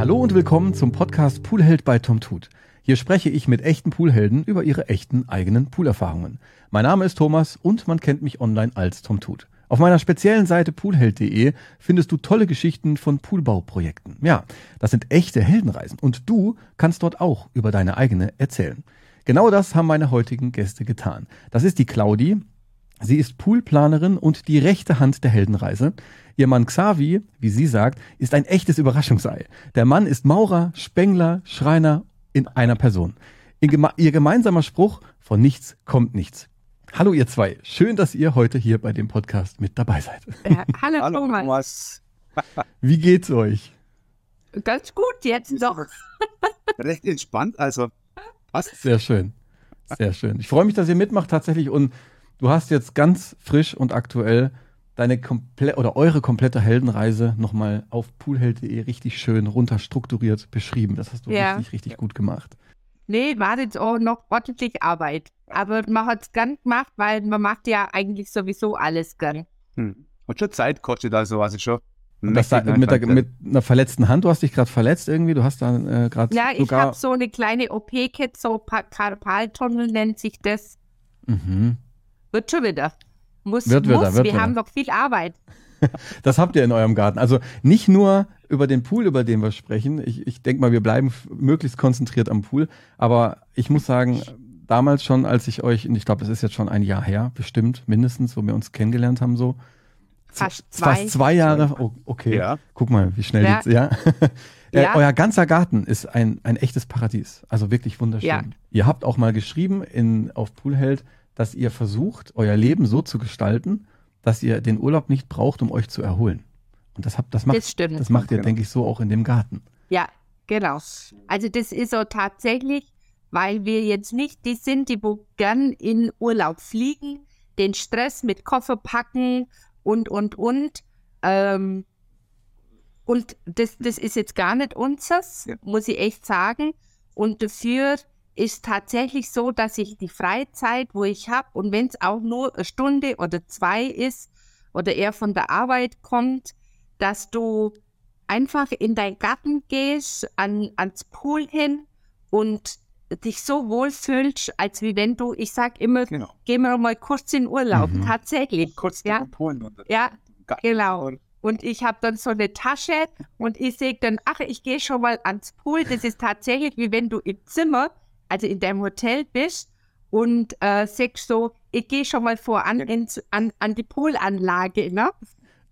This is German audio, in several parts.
Hallo und willkommen zum Podcast Poolheld bei Tom Tut. Hier spreche ich mit echten Poolhelden über ihre echten eigenen Poolerfahrungen. Mein Name ist Thomas und man kennt mich online als Tom Tut. Auf meiner speziellen Seite poolheld.de findest du tolle Geschichten von Poolbauprojekten. Ja, das sind echte Heldenreisen und du kannst dort auch über deine eigene erzählen. Genau das haben meine heutigen Gäste getan. Das ist die Claudi. Sie ist Poolplanerin und die rechte Hand der Heldenreise. Ihr Mann Xavi, wie sie sagt, ist ein echtes Überraschungsei. Der Mann ist Maurer, Spengler, Schreiner in einer Person. Ihr gemeinsamer Spruch, von nichts kommt nichts. Hallo ihr zwei, schön, dass ihr heute hier bei dem Podcast mit dabei seid. Ja, hallo, hallo Thomas. Wie geht's euch? Ganz gut, jetzt doch. Recht entspannt, also passt. Sehr schön, sehr schön. Ich freue mich, dass ihr mitmacht tatsächlich und du hast jetzt ganz frisch und aktuell deine komplette oder eure komplette Heldenreise nochmal auf poolheld.de richtig schön runterstrukturiert beschrieben. Das hast du ja. richtig, richtig gut gemacht. Nee, war jetzt auch noch ordentlich Arbeit. Aber man hat es gern gemacht, weil man macht ja eigentlich sowieso alles gern. Hm. Und schon Zeit kostet also, also schon. Das da, mit, der, mit, einer verletzten Hand, du hast dich gerade verletzt irgendwie, du hast da äh, gerade. Ja, ich habe so eine kleine OP-Kit, so Karpaltunnel nennt sich das. Mhm. Wird schon wieder. Muss, wird muss. Wird wir wieder. haben noch viel Arbeit. Das habt ihr in eurem Garten. Also nicht nur über den Pool, über den wir sprechen. Ich, ich denke mal, wir bleiben möglichst konzentriert am Pool. Aber ich muss sagen, damals schon, als ich euch, ich glaube, es ist jetzt schon ein Jahr her, bestimmt, mindestens, wo wir uns kennengelernt haben, so. Fast zwei. Fast zwei Jahre. Oh, okay. Ja. Guck mal, wie schnell ja. die, ja. Äh, ja. euer ganzer Garten ist ein, ein echtes Paradies. Also wirklich wunderschön. Ja. Ihr habt auch mal geschrieben in, auf Poolheld, dass ihr versucht, euer Leben so zu gestalten, dass ihr den Urlaub nicht braucht, um euch zu erholen. Und das, habt, das macht, das, das macht ihr, genau. denke ich, so auch in dem Garten. Ja, genau. Also das ist so tatsächlich, weil wir jetzt nicht die sind, die wo gern in Urlaub fliegen, den Stress mit Koffer packen und, und, und. Ähm, und das, das ist jetzt gar nicht unseres, ja. muss ich echt sagen. Und dafür ist tatsächlich so, dass ich die Freizeit, wo ich habe, und wenn es auch nur eine Stunde oder zwei ist oder er von der Arbeit kommt, dass du einfach in deinen Garten gehst, an, ans Pool hin und dich so wohlfühlst, als wie wenn du, ich sag immer, genau. gehen wir mal kurz in Urlaub, mhm. tatsächlich. Kurz ja, Polen ja, genau. Und ich habe dann so eine Tasche und ich sehe dann, ach, ich gehe schon mal ans Pool. Das ist tatsächlich wie wenn du im Zimmer also in deinem Hotel bist und äh, sagst so, ich gehe schon mal vor an, ins, an, an die Poolanlage, ne?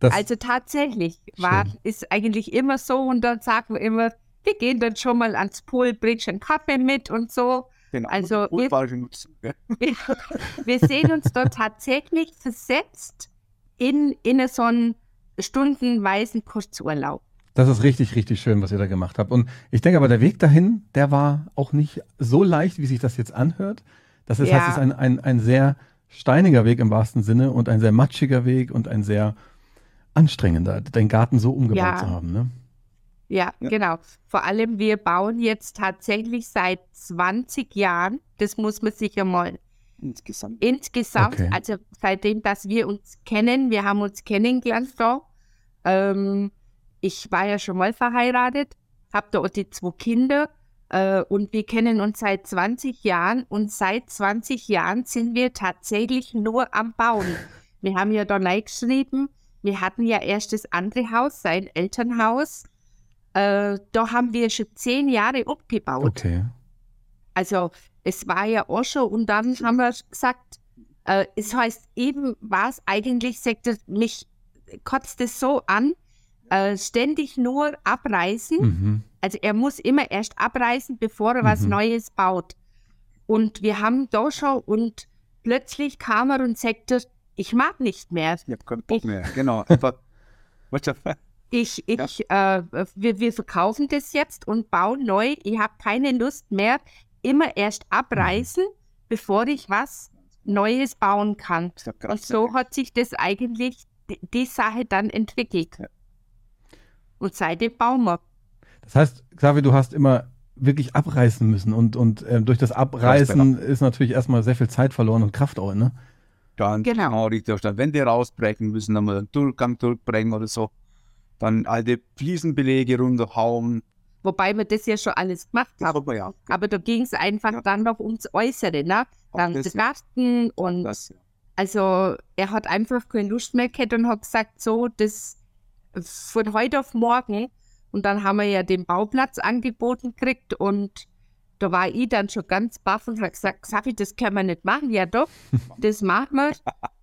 Das also tatsächlich war, ist eigentlich immer so und dann sagen wir immer, wir gehen dann schon mal ans Pool, bringst einen Kaffee mit und so. Genau, also wir, wir, wir, sehen uns dort tatsächlich versetzt in, in so einen stundenweisen Kurzurlaub. Das ist richtig, richtig schön, was ihr da gemacht habt. Und ich denke aber, der Weg dahin, der war auch nicht so leicht, wie sich das jetzt anhört. Das ist, ja. heißt, es ist ein, ein, ein sehr steiniger Weg im wahrsten Sinne und ein sehr matschiger Weg und ein sehr anstrengender, den Garten so umgebaut ja. zu haben. Ne? Ja, ja, genau. Vor allem, wir bauen jetzt tatsächlich seit 20 Jahren, das muss man sich ja mal insgesamt, insgesamt okay. also seitdem, dass wir uns kennen, wir haben uns kennengelernt da, ähm, ich war ja schon mal verheiratet, habe da auch die zwei Kinder äh, und wir kennen uns seit 20 Jahren und seit 20 Jahren sind wir tatsächlich nur am Bauen. Wir haben ja da geschrieben, wir hatten ja erst das andere Haus, sein Elternhaus. Äh, da haben wir schon zehn Jahre abgebaut. Okay. Also es war ja auch schon und dann haben wir gesagt, äh, es heißt eben, was eigentlich, sagt er, mich kotzt es so an, äh, ständig nur abreißen. Mhm. Also er muss immer erst abreißen, bevor er mhm. was Neues baut. Und wir haben da schon und plötzlich kam er und sagte, ich mag nicht mehr. Ich habe keinen Bock mehr, genau. ich, ich, ja. äh, wir, wir verkaufen das jetzt und bauen neu. Ich habe keine Lust mehr, immer erst abreißen, mhm. bevor ich was Neues bauen kann. Und so hat sich das eigentlich, die, die Sache dann entwickelt. Ja. Und seitdem bauen wir. Das heißt, Xavi, du hast immer wirklich abreißen müssen und, und äh, durch das Abreißen ist natürlich erstmal sehr viel Zeit verloren und Kraft auch, ne? Ganz genau. genau richtig. Dann Wände rausbrechen müssen, dann mal einen Durchgang durchbrechen oder so. Dann alte Fliesenbelege runterhauen. Wobei wir das ja schon alles gemacht haben. hat man ja. Aber da ging es einfach Ja. dann noch ums Äußere, ne? Dann das- Garten und Das, also er hat einfach keine Lust mehr gehabt und hat gesagt, so, das von heute auf morgen. Und dann haben wir ja den Bauplatz angeboten gekriegt und da war ich dann schon ganz baff und habe gesagt, Safi, das können wir nicht machen. Ja doch, das machen wir.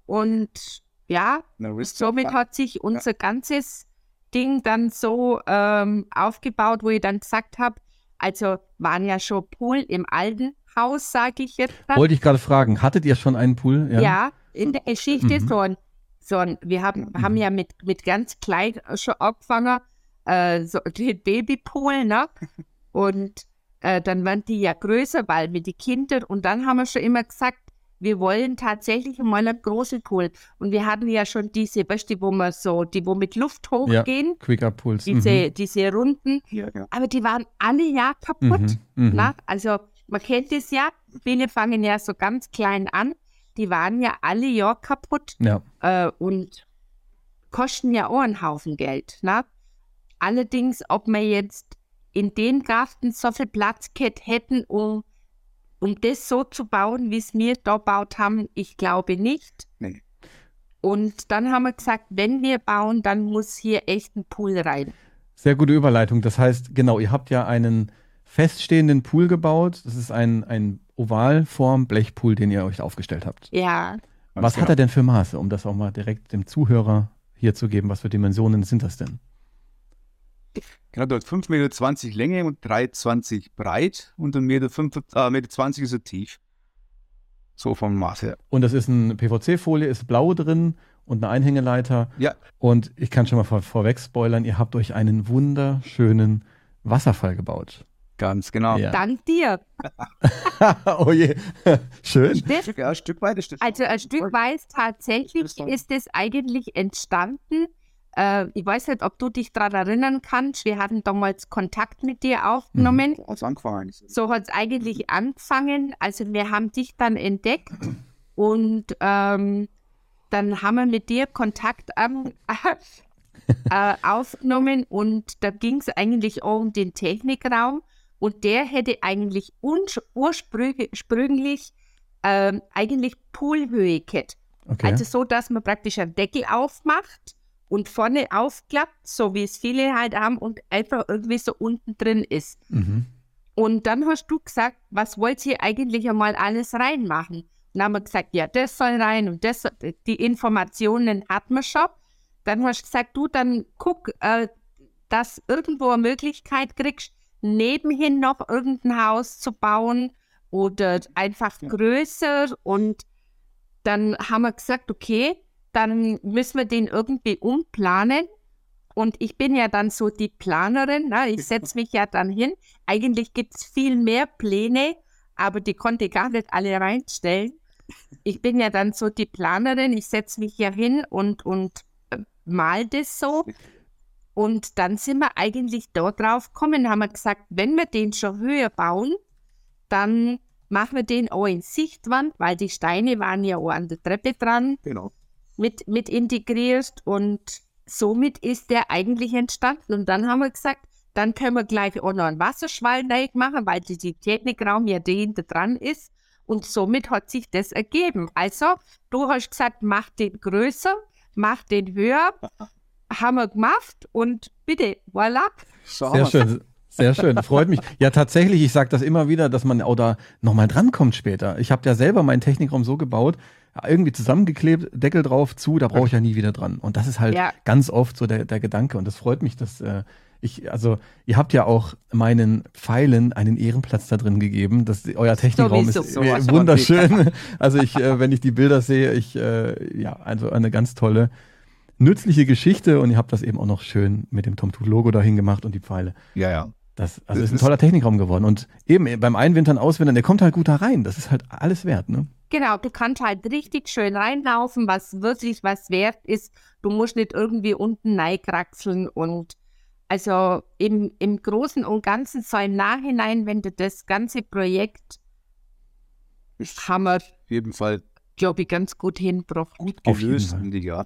Und ja, somit hat sich unser ganzes Ding dann so ähm, aufgebaut, wo ich dann gesagt habe, also waren ja schon Pool im alten Haus, sage ich jetzt. mal. Wollte ich gerade fragen, hattet ihr schon einen Pool? Ja, in der Geschichte Mhm. so ein, so ein, wir haben, haben ja mit, mit ganz klein schon angefangen, äh, so den Babypool, ne? Und äh, dann waren die ja größer, weil mit den Kindern und dann haben wir schon immer gesagt, wir wollen tatsächlich mal einen großen Pool. Und wir hatten ja schon diese, weißt du, wo man so, die wo mit Luft hochgehen, Quicker Pools. diese, diese Runden, Ja, ja. aber die waren alle ja kaputt. Mhm. Mhm. Na, also man kennt es ja, viele fangen ja so ganz klein an. Die waren ja alle ja kaputt Ja. äh, und kosten ja auch einen Haufen Geld. Na? Allerdings, ob wir jetzt in den Garten so viel Platz gehabt hätten, um, um das so zu bauen, wie es wir da gebaut haben, ich glaube nicht. Nee. Und dann haben wir gesagt, wenn wir bauen, dann muss hier echt ein Pool rein. Sehr gute Überleitung. Das heißt, genau, ihr habt ja einen feststehenden Pool gebaut. Das ist ein, ein Ovalform-Blechpool, den ihr euch aufgestellt habt. Ja, Was genau. hat er denn für Maße, um das auch mal direkt dem Zuhörer hier zu geben? Was für Dimensionen sind das denn? Genau, dort 5,20 Meter Länge und 3,20 Meter breit und 1,20 Meter, fünf- äh, Meter 20 ist er tief. So vom Maß her. Und das ist eine PVC-Folie, ist blau drin und eine Einhängeleiter. Ja, Und ich kann schon mal vor, vorweg spoilern, ihr habt euch einen wunderschönen Wasserfall gebaut. Ganz genau. Ja. dank dir. oh je, schön. Stück, ja, ein Stück weit ist das. Also ein Stück weit tatsächlich ist es eigentlich entstanden. Äh, ich weiß nicht, ob du dich daran erinnern kannst. Wir hatten damals Kontakt mit dir aufgenommen. Als angefangen. So hat es eigentlich angefangen. Also wir haben dich dann entdeckt und ähm, dann haben wir mit dir Kontakt am, äh, aufgenommen und da ging es eigentlich auch um den Technikraum und der hätte eigentlich ursprünglich ähm, eigentlich Poolhöhe gehabt. Okay. Also so, dass man praktisch einen Deckel aufmacht und vorne aufklappt, so wie es viele halt haben und einfach irgendwie so unten drin ist. mhm. Und dann hast du gesagt, was wollt ihr eigentlich einmal alles reinmachen? Und dann haben wir gesagt, ja, das soll rein und das, soll- die Informationen hat man schon. Dann hast du gesagt, du, dann guck, äh, dass irgendwo eine Möglichkeit kriegst, nebenhin noch irgendein Haus zu bauen oder einfach größer. Und dann haben wir gesagt, okay, dann müssen wir den irgendwie umplanen. Und ich bin ja dann so die Planerin, ne? ich setze mich ja dann hin. Eigentlich gibt es viel mehr Pläne, aber die konnte ich gar nicht alle reinstellen. Ich bin ja dann so die Planerin, ich setze mich ja hin und, und äh, mal das so. Und dann sind wir eigentlich dort drauf gekommen, haben wir gesagt, wenn wir den schon höher bauen, dann machen wir den auch in Sichtwand, weil die Steine waren ja auch an der Treppe dran Genau. mit, mit integriert und somit ist der eigentlich entstanden. Und dann haben wir gesagt, dann können wir gleich auch noch einen Wasserschwall machen, weil die, die Technikraum ja dahinter dran ist. Und somit hat sich das ergeben. Also, du hast gesagt, mach den größer, mach den höher. Haben wir gemacht und bitte, voilà. So Sehr schön. Sehr schön, freut mich. Ja, tatsächlich, ich sage das immer wieder, dass man auch da nochmal drankommt später. Ich habe ja selber meinen Technikraum so gebaut, irgendwie zusammengeklebt, Deckel drauf, zu, da brauche ich ja nie wieder dran. Und das ist halt Ja. ganz oft so der, der Gedanke. Und das freut mich, dass äh, ich, also ihr habt ja auch meinen Pfeilen einen Ehrenplatz da drin gegeben. Das, euer Technikraum ist Sowas äh, wunderschön. Also ich, äh, wenn ich die Bilder sehe, ich, äh, ja, also eine ganz tolle, nützliche Geschichte. Und ihr habt das eben auch noch schön mit dem Tom Tut Logo dahin gemacht und die Pfeile. Ja, ja. Das, also Das ist ein toller Technikraum geworden. Und eben beim Einwintern, Auswintern, der kommt halt gut da rein. Das ist halt alles wert, ne? Genau, du kannst halt richtig schön reinlaufen, was wirklich was wert ist. Du musst nicht irgendwie unten reinkraxeln und also im, im Großen und Ganzen, so im Nachhinein, wenn du das ganze Projekt wir, auf jeden Fall glaube ich, ganz gut hinbracht. gut Auf jeden gelöst, Fall. finde ich, ja.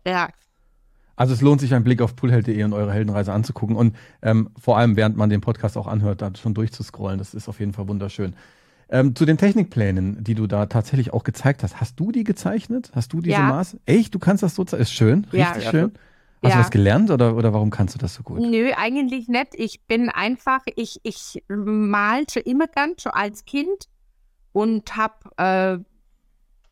Also es lohnt sich, einen Blick auf poolheld.de und eure Heldenreise anzugucken und ähm, vor allem, während man den Podcast auch anhört, da schon durchzuscrollen. Das ist auf jeden Fall wunderschön. Ähm, zu den Technikplänen, die du da tatsächlich auch gezeigt hast. Hast du die gezeichnet? Hast du diese Ja. Maße? Echt? Du kannst das so zeichnen? Ist schön, richtig Ja. Ja, schön. Hast du Ja. das gelernt oder, oder warum kannst du das so gut? Nö, eigentlich nicht. Ich bin einfach, ich, ich mal schon immer gern, schon als Kind und hab, äh,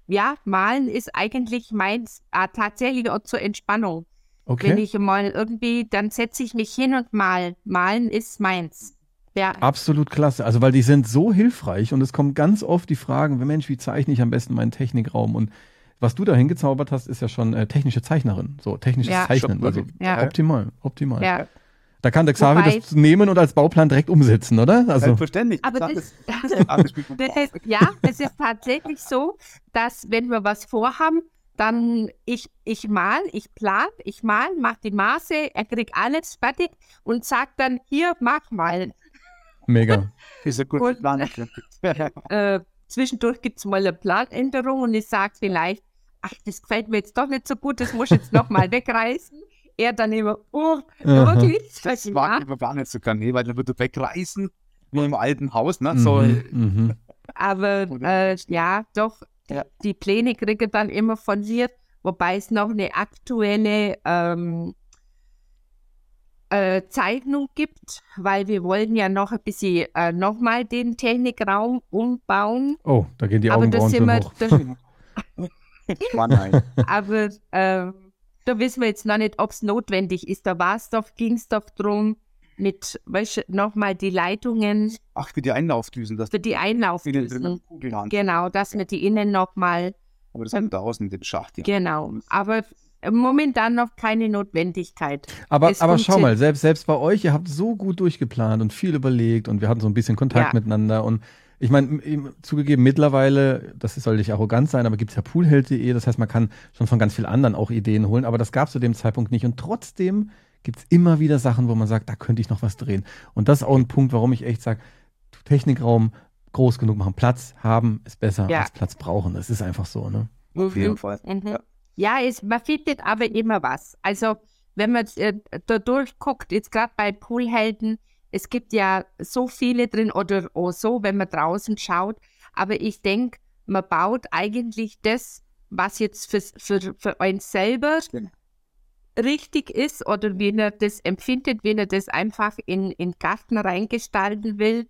ja, malen ist eigentlich meins, äh, tatsächlich auch zur Entspannung. Wenn Okay. ich mal irgendwie, dann setze ich mich hin und mal. Malen ist meins. Ja, Absolut klasse. Also, weil die sind so hilfreich und es kommen ganz oft die Fragen, Mensch, wie zeichne ich am besten meinen Technikraum? Und was du da hingezaubert hast, ist ja schon äh, technische Zeichnerin. So, technisches Ja. Zeichnen. Also. Ja. optimal, optimal. ja. Da kann der Xavier Wobei- das nehmen und als Bauplan direkt umsetzen, oder? Also, Selbstverständlich. Aber das, das das ja, es ist tatsächlich so, dass wenn wir was vorhaben, dann ich, ich mal, ich plan, ich mal, mach die Maße, er kriegt alles fertig und sagt dann, hier, mach mal. mega. Ist ein Und- guter Plan. Äh, zwischendurch gibt es mal eine Planänderung und ich sage vielleicht, ach, das gefällt mir jetzt doch nicht so gut, das muss ich jetzt nochmal wegreißen. Er dann immer, oh, wirklich? Das mag ich aber gar nicht so gerne, nee, weil dann wird er wegreißen. Nur im alten Haus, ne? So, Mhm, mhm. Aber äh, ja, doch, Ja. die Pläne kriege ich dann immer von mir, wobei es noch eine aktuelle ähm, äh, Zeichnung gibt, weil wir wollen ja noch ein bisschen äh, nochmal den Technikraum umbauen. Oh, da gehen die aber das Augenbrauen sind wir, das, Mann, nein. aber ähm, da wissen wir jetzt noch nicht, ob es notwendig ist. Da war es doch, ging es doch drum, mit weißt, nochmal die Leitungen Ach, für die Einlaufdüsen, das für die Einlaufdüsen. Genau, dass wir die innen nochmal Aber das sind draußen den Schacht. Ja. Genau, aber momentan noch keine Notwendigkeit. Aber, Es aber schau mal, selbst, selbst bei euch, ihr habt so gut durchgeplant und viel überlegt und wir hatten so ein bisschen Kontakt Ja. miteinander und ich meine, zugegeben, mittlerweile, das soll nicht arrogant sein, aber gibt es ja poolheld.de, das heißt, man kann schon von ganz vielen anderen auch Ideen holen, aber das gab es zu dem Zeitpunkt nicht und trotzdem gibt es immer wieder Sachen, wo man sagt, da könnte ich noch was drehen. Und das ist auch ein Punkt, warum ich echt sage, Technikraum groß genug machen, Platz haben ist besser Ja. als Platz brauchen. Das ist einfach so, ne? Auf jeden Fall. Mhm. Ja. Es, man findet aber immer was. Also wenn man äh, da durchguckt, jetzt gerade bei Poolhelden, es gibt ja so viele drin oder auch so, wenn man draußen schaut. Aber ich denke, man baut eigentlich das, was jetzt für, für, für einen selber Genau. Richtig ist oder wie er das empfindet, wenn er das einfach in den Garten reingestalten will.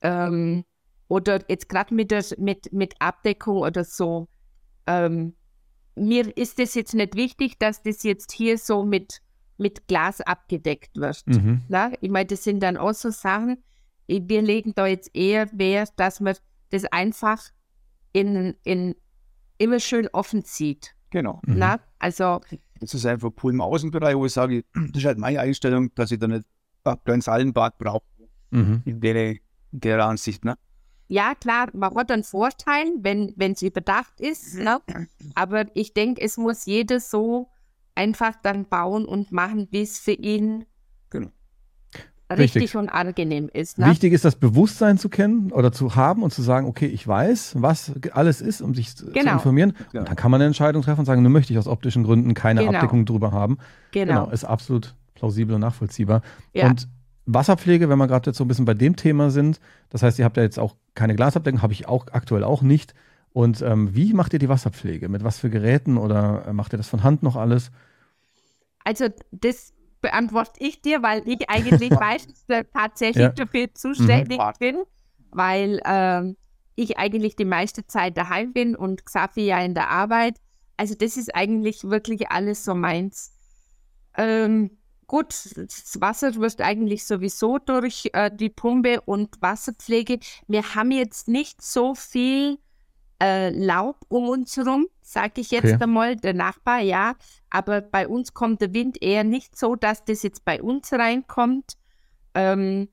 Ähm, oder jetzt gerade mit, der- mit, mit Abdeckung oder so. Ähm, mir ist es jetzt nicht wichtig, dass das jetzt hier so mit, mit Glas abgedeckt wird. Mhm. Na, ich meine, das sind dann auch so Sachen, wir legen da jetzt eher Wert, dass man das einfach in, in immer schön offen sieht. Genau. Mhm. Na, also Das ist einfach Pool im Außenbereich, wo ich sage, das ist halt meine Einstellung, dass ich da nicht ein kleines Hallenbad brauche. Mhm. In der, in der Ansicht, ne? ja klar, man hat einen Vorteil, wenn es überdacht ist, ne? aber ich denke, es muss jeder so einfach dann bauen und machen, wie es für ihn. Richtig, Richtig. und angenehm ist. Ne? Wichtig ist, das Bewusstsein zu kennen oder zu haben und zu sagen, okay, ich weiß, was alles ist, um sich zu zu Genau. informieren. Ja. Und dann kann man eine Entscheidung treffen und sagen, nun möchte ich aus optischen Gründen keine Genau. Abdeckung drüber haben. Genau. ist absolut plausibel und nachvollziehbar. Ja. Und Wasserpflege, wenn wir gerade jetzt so ein bisschen bei dem Thema sind, das heißt, ihr habt ja jetzt auch keine Glasabdeckung, habe ich auch aktuell auch nicht. Und ähm, wie macht ihr die Wasserpflege? Mit was für Geräten oder äh, macht ihr das von Hand noch alles? Also das beantworte ich dir, weil ich eigentlich meistens tatsächlich Ja. dafür zuständig Mhm. bin, weil ähm, ich eigentlich die meiste Zeit daheim bin und Xavi ja in der Arbeit. Also das ist eigentlich wirklich alles so meins. Ähm, gut, das Wasser wird eigentlich sowieso durch äh, die Pumpe und Wasserpflege. Wir haben jetzt nicht so viel äh, Laub um uns herum, sage ich jetzt Okay. einmal, der Nachbar, ja. Aber bei uns kommt der Wind eher nicht so, dass das jetzt bei uns reinkommt. Ähm,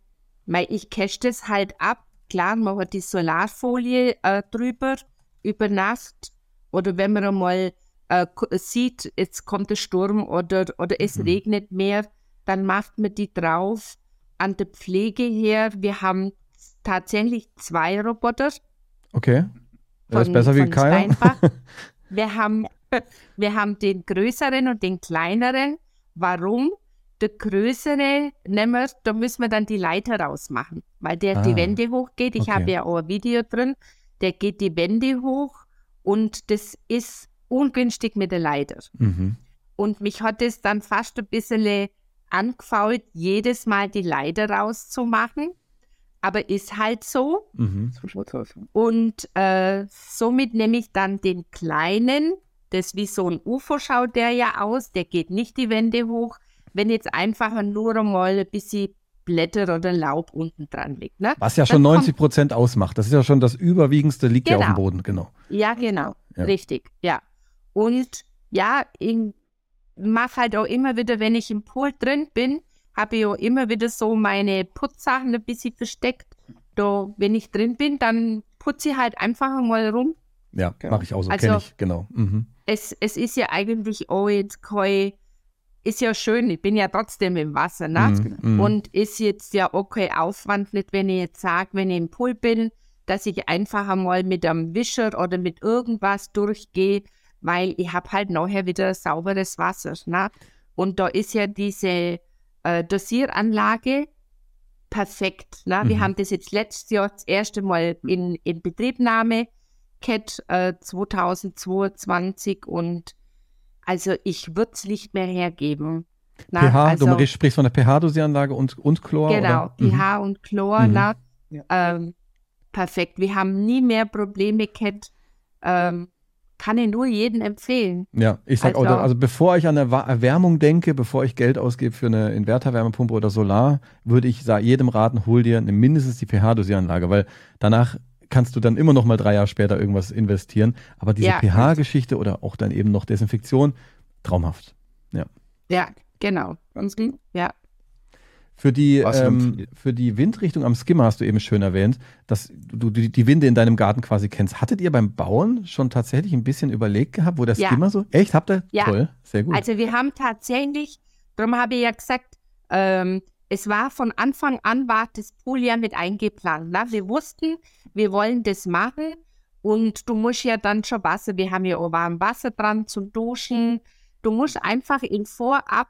weil ich cache das halt ab. Klar, man hat die Solarfolie äh, drüber über Nacht. Oder wenn man einmal äh, ko- sieht, jetzt kommt der Sturm oder, oder es Mhm. regnet mehr, dann macht man die drauf. An der Pflege her, wir haben tatsächlich zwei Roboter. Okay. Das ist Von- besser wie von keiner. Steinbach. Wir haben wir haben den größeren und den kleineren. Warum? Der größere, nehmen wir, da müssen wir dann die Leiter rausmachen, weil der Ah, die Wände hochgeht. Ich okay. habe ja auch ein Video drin, der geht die Wände hoch und das ist ungünstig mit der Leiter. Mhm. Und mich hat es dann fast ein bisschen angefault, jedes Mal die Leiter rauszumachen. Aber ist halt so. Mhm. Und äh, somit nehme ich dann den kleinen, das wie so ein UFO schaut der ja aus, der geht nicht die Wände hoch, wenn jetzt einfach nur einmal ein bisschen Blätter oder Laub unten dran liegt. Ne? Was ja Dann schon kommt- 90 Prozent ausmacht. Das ist ja schon das Überwiegendste, liegt ja auf dem Genau. Boden, genau. Ja, genau. Ja. Richtig, ja. Und ja, ich mache halt auch immer wieder, wenn ich im Pool drin bin, habe ich auch immer wieder so meine Putzsachen ein bisschen versteckt. Da, wenn ich drin bin, dann putze ich halt einfach mal rum. Ja, Genau. mache ich auch so, Also- kenne ich, genau. Mhm. Es, es ist ja eigentlich auch jetzt kein, ist ja schön, ich bin ja trotzdem im Wasser, ne? Mhm, mhm. Und ist jetzt ja auch kein Aufwand nicht, wenn ich jetzt sage, wenn ich im Pool bin, dass ich einfach einmal mit einem Wischer oder mit irgendwas durchgehe, weil ich habe halt nachher wieder sauberes Wasser. Ne? Und da ist ja diese äh, Dosieranlage perfekt. Ne? Wir Mhm. haben das jetzt letztes Jahr das erste Mal in, in Betriebnahme gehabt, äh, 2022 und also ich würde es nicht mehr hergeben. Na, pH, also, du sprichst von der pH-Dosieranlage und, und Chlor, Genau, oder? Mhm. pH und Chlor, Mhm. na, Ja. ähm, perfekt. Wir haben nie mehr Probleme gehabt. Ähm, kann ich nur jedem empfehlen. Ja, ich sag auch, Also- also bevor ich an Erwa- Erwärmung denke, bevor ich Geld ausgebe für eine Inverterwärmepumpe oder Solar, würde ich jedem raten, hol dir eine, mindestens die pH-Dosieranlage, weil danach kannst du dann immer noch mal drei Jahre später irgendwas investieren. Aber diese Ja. pH-Geschichte oder auch dann eben noch Desinfektion, traumhaft. Ja, genau. Ja, Für die, ähm, für die Windrichtung am Skimmer hast du eben schön erwähnt, dass du die, die Winde in deinem Garten quasi kennst. Hattet ihr beim Bauen schon tatsächlich ein bisschen überlegt gehabt, wo der Ja. Skimmer so? Echt? Habt ihr? Ja. Toll, sehr gut. also wir haben tatsächlich, darum habe ich ja gesagt, ähm, es war von Anfang an, war das Pool ja mit eingeplant. Na? Wir wussten, wir wollen das machen und du musst ja dann schon Wasser, wir haben ja auch warm Wasser dran zum Duschen. Du musst einfach in Vorab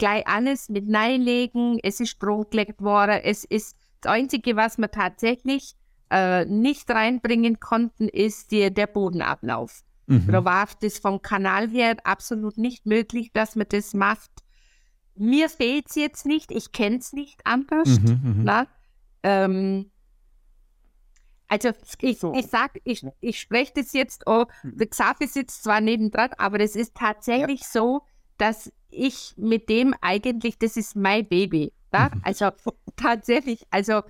gleich alles mit reinlegen. Es ist Strom gelegt worden. Es ist das Einzige, was wir tatsächlich äh, nicht reinbringen konnten, ist die, der Bodenablauf. mhm. Da war das vom Kanal her absolut nicht möglich, dass man das macht. Mir fehlt es jetzt nicht, ich kenne es nicht anders. Mhm, mhm. Na? Ähm, also ich, So. ich sag, ich, ich spreche das jetzt, oh, der Xavi sitzt zwar nebendran, aber es ist tatsächlich so, dass ich mit dem eigentlich, das ist mein Baby. Ja? Also tatsächlich, also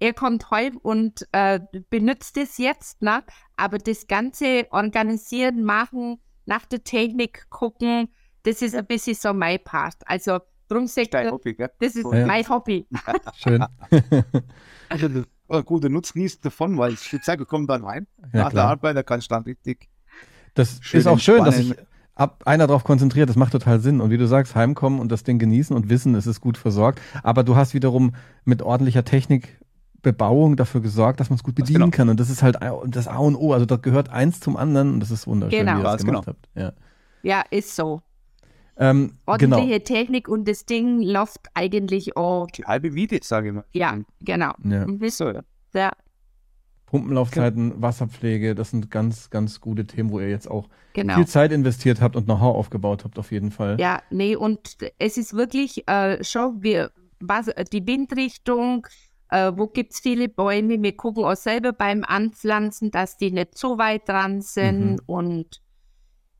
er kommt heim und äh, benutzt es jetzt, ne? aber das ganze Organisieren, Machen, nach der Technik gucken, das ist ein bisschen so mein Part. Also drum sagt Dein er, Hobby, gell? das ist Ja. mein Hobby. Schön. Also, ein guter Nutznießen davon, weil die Zeit kommt dann rein. Ja, Nach der klar. Arbeit, da kannst du dann richtig. Das Schön ist auch schön, dass entspannen. Ab einer darauf konzentriert. Das macht total Sinn. Und wie du sagst, heimkommen und das Ding genießen und wissen, es ist gut versorgt. Aber du hast wiederum mit ordentlicher Technik Bebauung dafür gesorgt, dass man es gut bedienen genau. kann. Und das ist halt das A und O. Also da gehört eins zum anderen und das ist wunderschön, Genau. wie ihr das Ganz gemacht genau. habt. Ja. Ja, ist so. Ähm, genau. Ordentliche Technik und das Ding läuft eigentlich auch. Die halbe Miete, sage ich mal. Ja, genau. Ja. So, ja. Pumpenlaufzeiten, Wasserpflege, das sind ganz, ganz gute Themen, wo ihr jetzt auch genau. viel Zeit investiert habt und Know-how aufgebaut habt, auf jeden Fall. Ja, nee, und es ist wirklich äh, schon, wir, was, die Windrichtung, äh, wo gibt es viele Bäume, wir gucken auch selber beim Anpflanzen, dass die nicht zu weit dran sind Mhm. und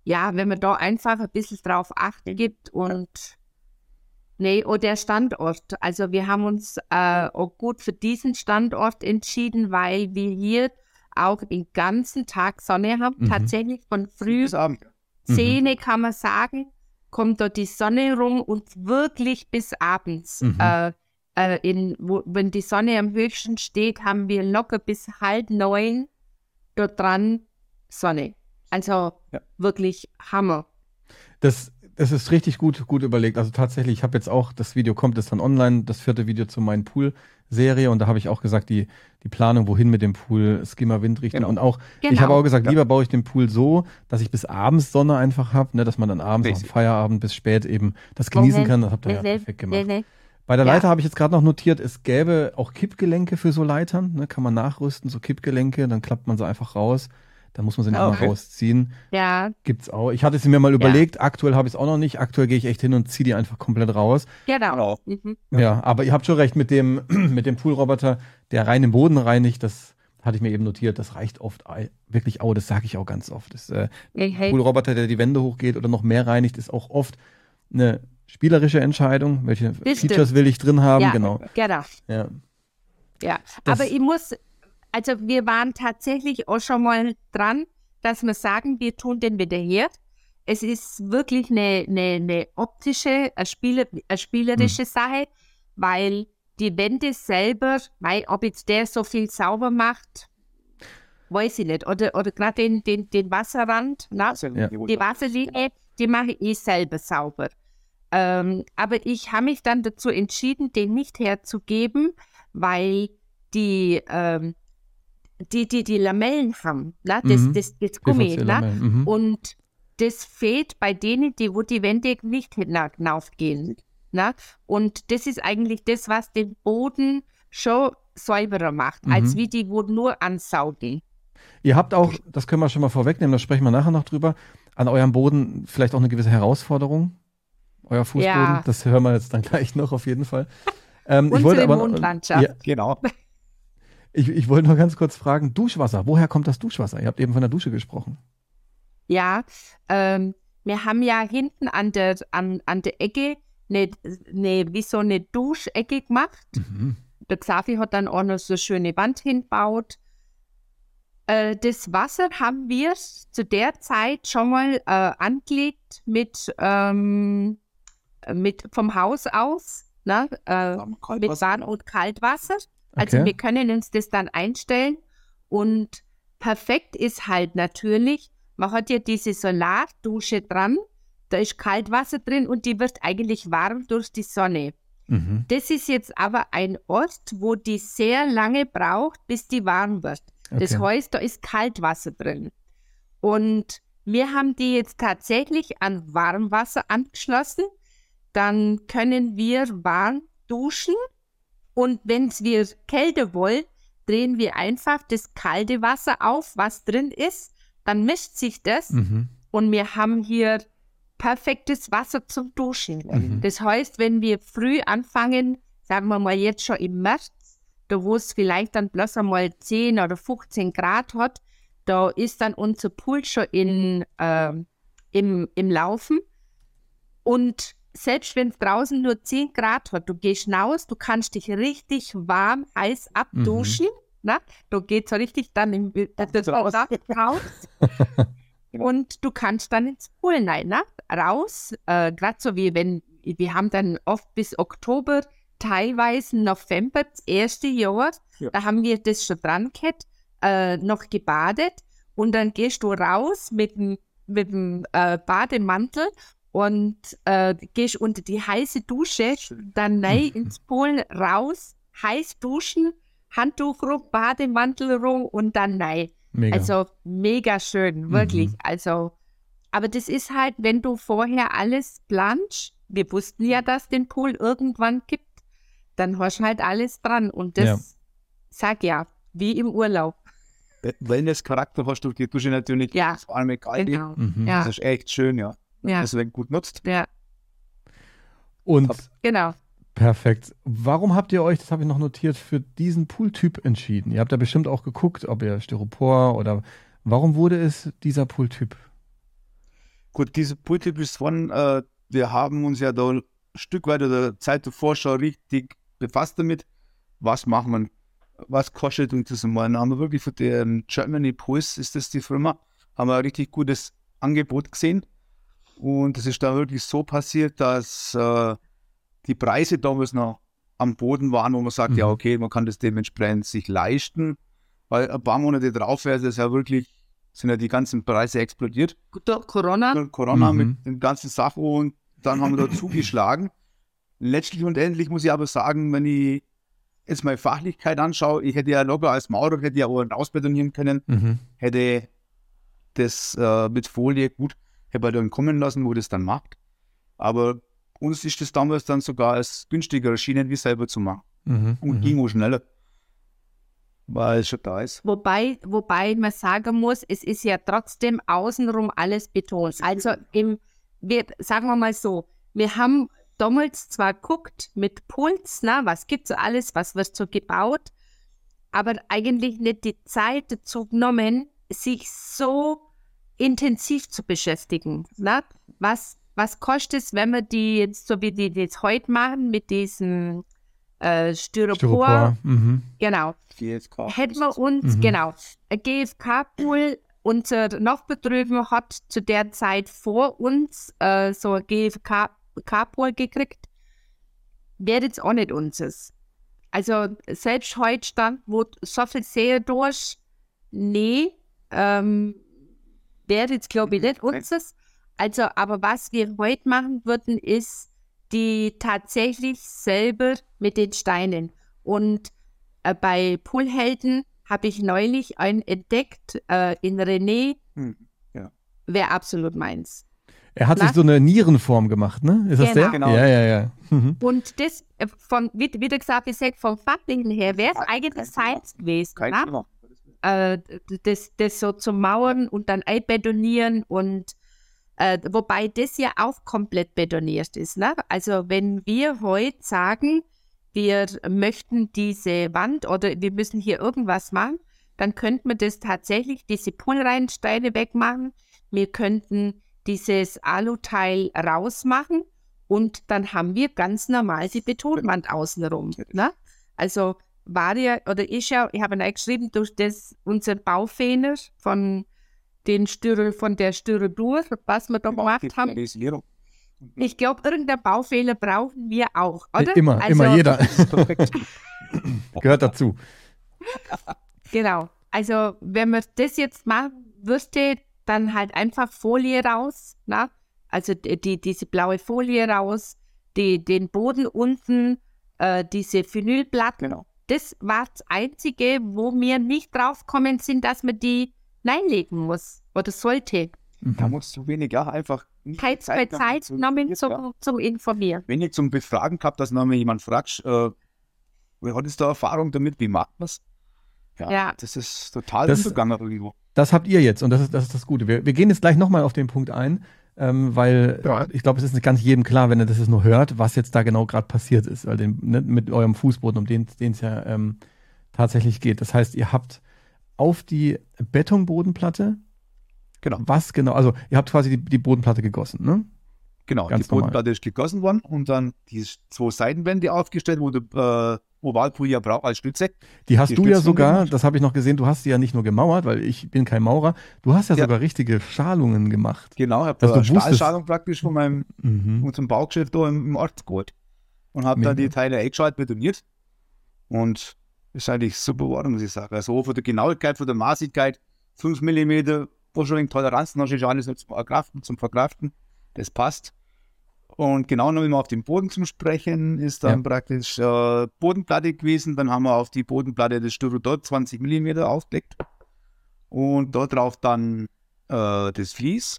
ja, wenn man da einfach ein bisschen drauf Acht gibt und nee, und der Standort, also wir haben uns äh, auch gut für diesen Standort entschieden, weil wir hier auch den ganzen Tag Sonne haben, Mhm. tatsächlich von früh Bis Abend. Mhm. Zähne kann man sagen, kommt dort die Sonne rum und wirklich bis abends. Mhm. Äh, äh, in, wo, wenn die Sonne am höchsten steht, haben wir locker bis halb neun dort dran Sonne. Also Ja. wirklich Hammer. Das Es ist richtig gut, gut überlegt. Also tatsächlich, ich habe jetzt auch, das Video kommt jetzt dann online, das vierte Video zu meinen Pool-Serie und da habe ich auch gesagt, die, die Planung, wohin mit dem Pool, Skimmer, Windrichter Genau. und auch, ich Genau. habe auch gesagt, Ja. lieber baue ich den Pool so, dass ich bis abends Sonne einfach habe, ne, dass man dann abends am. Feierabend bis spät eben das genießen kann. Das habt ihr ja perfekt gemacht. Bei der Ja. Leiter habe ich jetzt gerade noch notiert, es gäbe auch Kippgelenke für so Leitern, ne, kann man nachrüsten, so Kippgelenke, dann klappt man sie einfach raus. Dann muss man sie nicht mal okay. rausziehen. Ja, Gibt's auch. Ich hatte es mir mal überlegt, aktuell habe ich es auch noch nicht. Aktuell gehe ich echt hin und ziehe die einfach komplett raus. genau. Genau. Mhm. Ja, aber ihr habt schon recht mit dem, mit dem Poolroboter, der rein den Boden reinigt, das hatte ich mir eben notiert, das reicht oft wirklich auch, das sage ich auch ganz oft. Das äh, Hey, Poolroboter, der die Wände hochgeht oder noch mehr reinigt, ist auch oft eine spielerische Entscheidung. Welche Features will ich drin haben? ja, Genau. genau. Ja. Ja, Das- aber ich muss, also wir waren tatsächlich auch schon mal dran, dass wir sagen, wir tun den wieder her. Es ist wirklich eine, eine, eine optische, eine, Spieler, eine spielerische Sache, weil die Wände selber, mei, ob jetzt der so viel sauber macht, weiß ich nicht. Oder, oder gerade den, den, den Wasserrand, na, Ja. die Wasserlinie, die mache ich selber sauber. Ähm, aber ich habe mich dann dazu entschieden, den nicht herzugeben, weil die, ähm, die, die, die Lamellen haben, na, das, Mhm. das, das Gummi, na, PVC-Lamellen, mhm. und das fehlt bei denen, die, wo die Wände nicht hinaufgehen. Na? Und das ist eigentlich das, was den Boden schon säuberer macht, als Mhm. wie die, wo nur ansaugen. Ihr habt auch, das können wir schon mal vorwegnehmen, da sprechen wir nachher noch drüber, an eurem Boden vielleicht auch eine gewisse Herausforderung. Euer Fußboden, Ja. das hören wir jetzt dann gleich noch auf jeden Fall. Ähm, ich Unsere wollte aber, Mondlandschaft. Ja, Genau. Ich, ich wollte noch ganz kurz fragen, Duschwasser, woher kommt das Duschwasser? Ihr habt eben von der Dusche gesprochen. Ja, ähm, wir haben ja hinten an der, an, an der Ecke eine, eine, wie so eine Duschecke gemacht. Mhm. Der Xavi hat dann auch noch so eine schöne Wand hinbaut. Äh, das Wasser haben wir zu der Zeit schon mal äh, angelegt mit, ähm, mit vom Haus aus, ne? äh, mit Warm- und Kaltwasser. Also Okay. wir können uns das dann einstellen und perfekt ist halt natürlich, man hat ja diese Solardusche dran, da ist Kaltwasser drin und die wird eigentlich warm durch die Sonne. Mhm. Das ist jetzt aber ein Ort, wo die sehr lange braucht, bis die warm wird. Das Okay. heißt, da ist Kaltwasser drin. Und wir haben die jetzt tatsächlich an Warmwasser angeschlossen. Dann können wir warm duschen. Und wenn wir Kälte wollen, drehen wir einfach das kalte Wasser auf, was drin ist. Dann mischt sich das Mhm. und wir haben hier perfektes Wasser zum Duschen. Mhm. Das heißt, wenn wir früh anfangen, sagen wir mal jetzt schon im März, da wo es vielleicht dann bloß einmal 10 oder 15 Grad hat, da ist dann unser Pool schon in, ähm, im, im Laufen. Und selbst wenn es draußen nur 10 Grad hat, du gehst raus, du kannst dich richtig warm, heiß abduschen. Na? Da geht so richtig dann im, das Raus. raus. Und du kannst dann ins Pool rein, ne? raus. Äh, Gerade so wie wenn, wir haben dann oft bis Oktober, teilweise November, das erste Jahr, Ja. da haben wir das schon dran gehabt, äh, noch gebadet. Und dann gehst du raus mit dem, mit dem äh, Bademantel und äh, gehst unter die heiße Dusche, dann rein ins Pool, raus, heiß duschen, Handtuch rum, Bademantel rum und dann rein. Mega. Also mega schön, wirklich. Mhm. Also, aber das ist halt, wenn du vorher alles planst, wir wussten ja, dass den Pool irgendwann gibt, dann hast du halt alles dran. Und das, Ja. sag ja, wie im Urlaub. Wellness-Charakter hast du die Dusche natürlich. Ja, Vor allem kalt. genau. mhm. Ja, Das ist echt schön, ja. Ja, Deswegen gut nutzt. ja, Und Top. genau. perfekt. Warum habt ihr euch, das habe ich noch notiert, für diesen Pooltyp entschieden? Ihr habt ja bestimmt auch geguckt, ob ihr Styropor oder warum wurde es dieser Pooltyp? Gut, dieser Pooltyp ist von, äh, wir haben uns ja da ein Stück weit oder Zeit davor schon richtig befasst damit. Was machen wir? Was kostet uns das mal? Dann haben wir wirklich für den Germany Pulse, ist das die Firma, haben wir ein richtig gutes Angebot gesehen. Und es ist da wirklich so passiert, dass äh, die Preise damals noch am Boden waren, wo man sagt, Mhm. ja, okay, man kann das dementsprechend sich leisten. Weil ein paar Monate drauf wäre das ja wirklich sind ja die ganzen Preise explodiert. Corona. Corona Mhm. mit den ganzen Sachen und dann haben wir da zugeschlagen. Letztlich und endlich muss ich aber sagen, wenn ich jetzt meine Fachlichkeit anschaue, ich hätte ja locker als Maurer, hätte ja auch rausbetonieren können, Mhm. hätte das äh, mit Folie gut, hätte man dann kommen lassen, wo das dann macht. Aber uns ist das damals dann sogar als günstiger erschienen, wie selber zu machen. Mhm. Und Mhm. ging auch schneller. Weil es schon da ist. Wobei, wobei man sagen muss, es ist ja trotzdem außenrum alles Beton. Also im, wir, sagen wir mal so, wir haben damals zwar geguckt mit Puls, na, was gibt so alles, was wird so gebaut, aber eigentlich nicht die Zeit dazu genommen, sich so intensiv zu beschäftigen. Na? Was, was kostet es, wenn wir die jetzt, so wie die das heute machen, mit diesem äh, Styropor, Styropor. Mhm. genau, GFK. hätten wir uns, Mhm. genau, ein GFK-Pool, unser Nachbetrüber hat zu der Zeit vor uns äh, so ein GFK-Pool gekriegt, wäre jetzt auch nicht unseres. Also selbst heute stand, wo so viel sehe durch, nee, ähm, wäre jetzt glaube ich nicht Okay. unseres. Also, aber was wir heute machen würden, ist die tatsächlich selber mit den Steinen. Und äh, bei Poolhelden habe ich neulich einen entdeckt, äh, in René, Hm. wäre absolut meins. Er hat Na? sich so eine Nierenform gemacht, ne? Ist das Genau. der? Genau. Ja, ja, ja. Mhm. Und das, äh, von, wie, wie du gesagt hast, vom Fachlichen her, wäre es eigentlich seins gewesen. Kein na? Äh, das, das so zu mauern und dann einbetonieren und äh, wobei das ja auch komplett betoniert ist. Ne? Also wenn wir heute sagen, wir möchten diese Wand oder wir müssen hier irgendwas machen, dann könnten wir das tatsächlich, diese Poolreihensteine wegmachen. Wir könnten dieses Aluteil rausmachen und dann haben wir ganz normal die Betonwand außenrum. Ne? Also war ja, oder ist ja, ich habe ihn geschrieben, durch das unser Baufehler von den Styro, von der Styrodur, was wir da gemacht haben. Ich glaube, irgendeinen Baufehler brauchen wir auch, oder? Immer, also, immer jeder. Gehört dazu. Genau. Also, wenn man das jetzt machen würde, dann halt einfach Folie raus, na? Also die, die, diese blaue Folie raus, die, den Boden unten, äh, diese Vinylplatten. genau. Das war das Einzige, wo wir nicht drauf kommen sind, dass man die reinlegen muss oder sollte. Da Mhm. musst du wenig, ja, einfach. nicht Zeit Zeit genommen ja. zum, zum Informieren. Wenig zum Befragen gehabt, dass noch mal jemand fragt, äh, wer hat jetzt da Erfahrung damit, wie macht man es? Ja, Ja. das ist total Das-. Das habt ihr jetzt und das ist das, ist das Gute. Wir, wir gehen jetzt gleich nochmal auf den Punkt ein, ähm, weil Ja. ich glaube, es ist nicht ganz jedem klar, wenn er das jetzt nur hört, was jetzt da genau gerade passiert ist, weil den, ne, mit eurem Fußboden, um den es ja ähm, tatsächlich geht. Das heißt, ihr habt auf die Betonbodenplatte, Genau. was genau, also ihr habt quasi die, die Bodenplatte gegossen, ne? Genau, Ganz die Bodenplatte ist gegossen worden und dann die zwei Seitenwände aufgestellt, wo der äh, Ovalpool ja braucht als Stütze. Die hast Die du ja Stützen sogar, gemacht. das habe ich noch gesehen, du hast die ja nicht nur gemauert, weil ich bin kein Maurer, du hast ja, Ja. sogar richtige Schalungen gemacht. Genau, ich habe da eine Stahlschalung praktisch von meinem Mhm. unserem Baugeschäft da im, im Ort geholt. Und habe dann die Teile eingeschaltet, betoniert. Und ist eigentlich super geworden, muss ich sagen. Also von der Genauigkeit, von der Maßigkeit, 5 mm, wahrscheinlich Toleranz, dann ist alles noch zum Verkraften, zum Verkraften. Das passt. Und genau noch immer auf den Boden zum Sprechen ist dann Ja. praktisch äh, Bodenplatte gewesen. Dann haben wir auf die Bodenplatte das Styrodot 20 mm aufgelegt. Und dort drauf dann äh, das Vlies.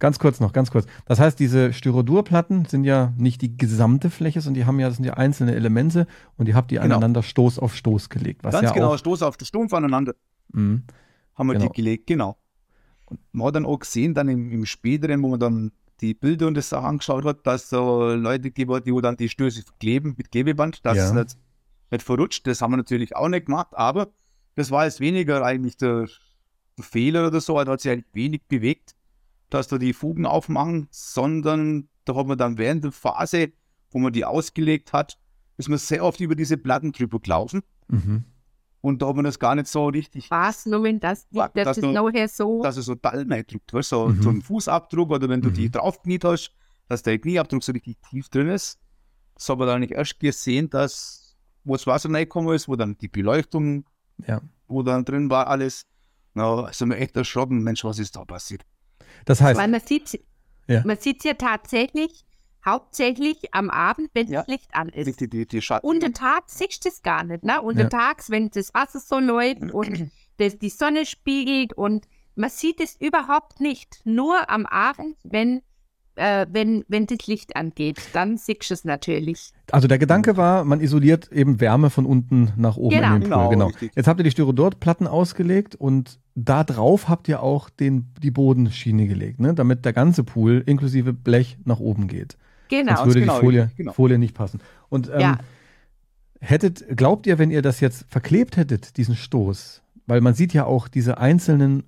Ganz kurz noch, ganz kurz. Das heißt, diese Styrodurplatten sind ja nicht die gesamte Fläche, sondern die haben ja, das sind ja einzelne Elemente und die habt ihr Genau. aneinander Stoß auf Stoß gelegt. Was Ganz ja genau, Stoß auf Stumpf aneinander. Mhm. haben wir Genau. die gelegt, genau. Und man hat dann auch gesehen, dann im, im späteren, wo man dann die Bilder und das Sachen angeschaut hat, dass so Leute hat, die dann die Stöße kleben mit Klebeband, dass Ja. es nicht, nicht verrutscht. Das haben wir natürlich auch nicht gemacht, aber das war jetzt weniger eigentlich der, der Fehler oder so, da hat sich eigentlich wenig bewegt, dass da die Fugen aufmachen, sondern da hat man dann während der Phase, wo man die ausgelegt hat, ist man sehr oft über diese Platten drüber gelaufen Mhm. Und da hat man das gar nicht so richtig Was nur, wenn das, Ja, das dass ist du- nachher so. dass er so Dallen eindrückt, weißt, so, Mhm. so ein Fußabdruck oder wenn du Mhm. die draufkniet hast, dass der Knieabdruck so richtig tief drin ist. Das haben wir dann nicht erst gesehen, dass, wo das Wasser reingekommen ist, wo dann die Beleuchtung, Ja. wo dann drin war, alles. Na, sind wir echt erschrocken, Mensch, was ist da passiert? Das heißt, Weil man sieht Ja. man sieht ja tatsächlich hauptsächlich am Abend, wenn Ja. das Licht an ist. Die, die, die Schatten. Untertags siehst du es gar nicht, ne? Untertags, wenn das Wasser so läuft und das, die Sonne spiegelt und man sieht es überhaupt nicht. Nur am Abend, wenn, äh, wenn, wenn das Licht angeht, dann siehst du es natürlich. also der Gedanke war, man isoliert eben Wärme von unten nach oben Genau. in den Pool. Genau, Genau. Jetzt habt ihr die Styrodorplatten ausgelegt und da drauf habt ihr auch den, die Bodenschiene gelegt, ne? damit der ganze Pool inklusive Blech nach oben geht. Genau. Sonst würde genau, die Folie, genau. Folie nicht passen. Und ähm, Ja. hättet, glaubt ihr, wenn ihr das jetzt verklebt hättet, diesen Stoß, weil man sieht ja auch diese einzelnen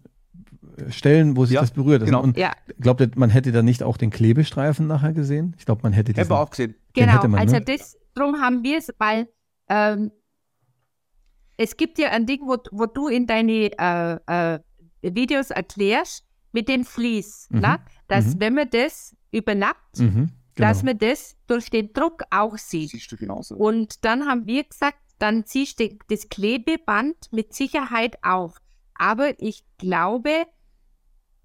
äh, Stellen, wo sich Ja, das berührt. genau. Und Ja, glaubt ihr, man hätte da nicht auch den Klebestreifen nachher gesehen? Ich glaube, man hätte Haben diesen, wir auch gesehen. Den genau. hätte man, also ne? das, drum haben wir es, weil ähm, es gibt ja ein Ding, wo, wo du in deine äh, äh, Videos erklärst, mit dem Vlies, Mhm. ne? dass Mhm. wenn man das übernappt, Mhm, genau. dass man das durch den Druck auch sieht. Siehst du genauso. Und dann haben wir gesagt, dann ziehst du das Klebeband mit Sicherheit auf. Aber ich glaube,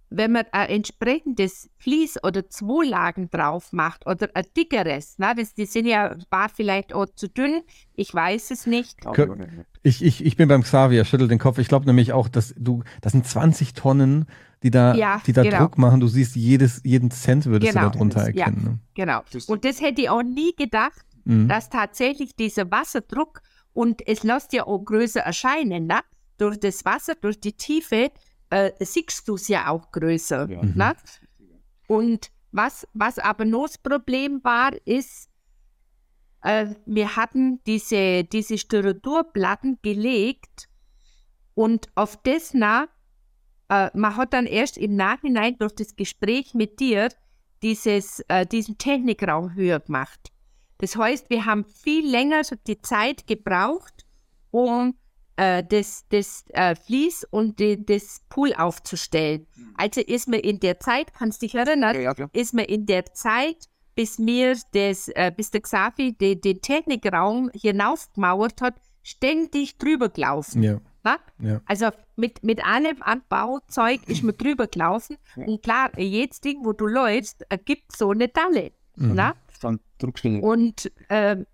wenn man ein entsprechendes Vlies oder zwei Lagen drauf macht oder ein dickeres, na, das, die sind ja, war vielleicht auch zu dünn, ich weiß es nicht. Nicht. Ich, ich, ich bin beim Xavier, schüttel den Kopf. Ich glaube nämlich auch, dass du, das sind 20 Tonnen, die da, Ja, die da genau. Druck machen. Du siehst jedes, jeden Cent würdest Genau. du darunter Ja. erkennen. Genau. Und das hätte ich auch nie gedacht, Ne? Mhm. dass tatsächlich dieser Wasserdruck und es lässt ja auch größer erscheinen, ne? Durch das Wasser, durch die Tiefe, äh, siehst du es ja auch größer. Ja. Ne? Und was, was aber noch das Problem war, ist, äh, wir hatten diese, diese Styroporplatten gelegt und auf das nah, äh, man hat dann erst im Nachhinein durch das Gespräch mit dir dieses, äh, diesen Technikraum höher gemacht. Das heißt, wir haben viel länger so die Zeit gebraucht, um äh, das, das äh, Vlies und die, das Pool aufzustellen. Also ist mir in der Zeit, kannst du dich erinnern, Ja, ja, klar. ist mir in der Zeit, bis mir das, äh, bis der Xavi den, den Technikraum hinaufgemauert hat, ständig drüber gelaufen. Ja, Ne? ja. Also mit, mit allem an Bauzeug ist mir drüber gelaufen. Und klar, jedes Ding, wo du läufst, ergibt so eine Dalle. Mhm. Ne? Und ähm,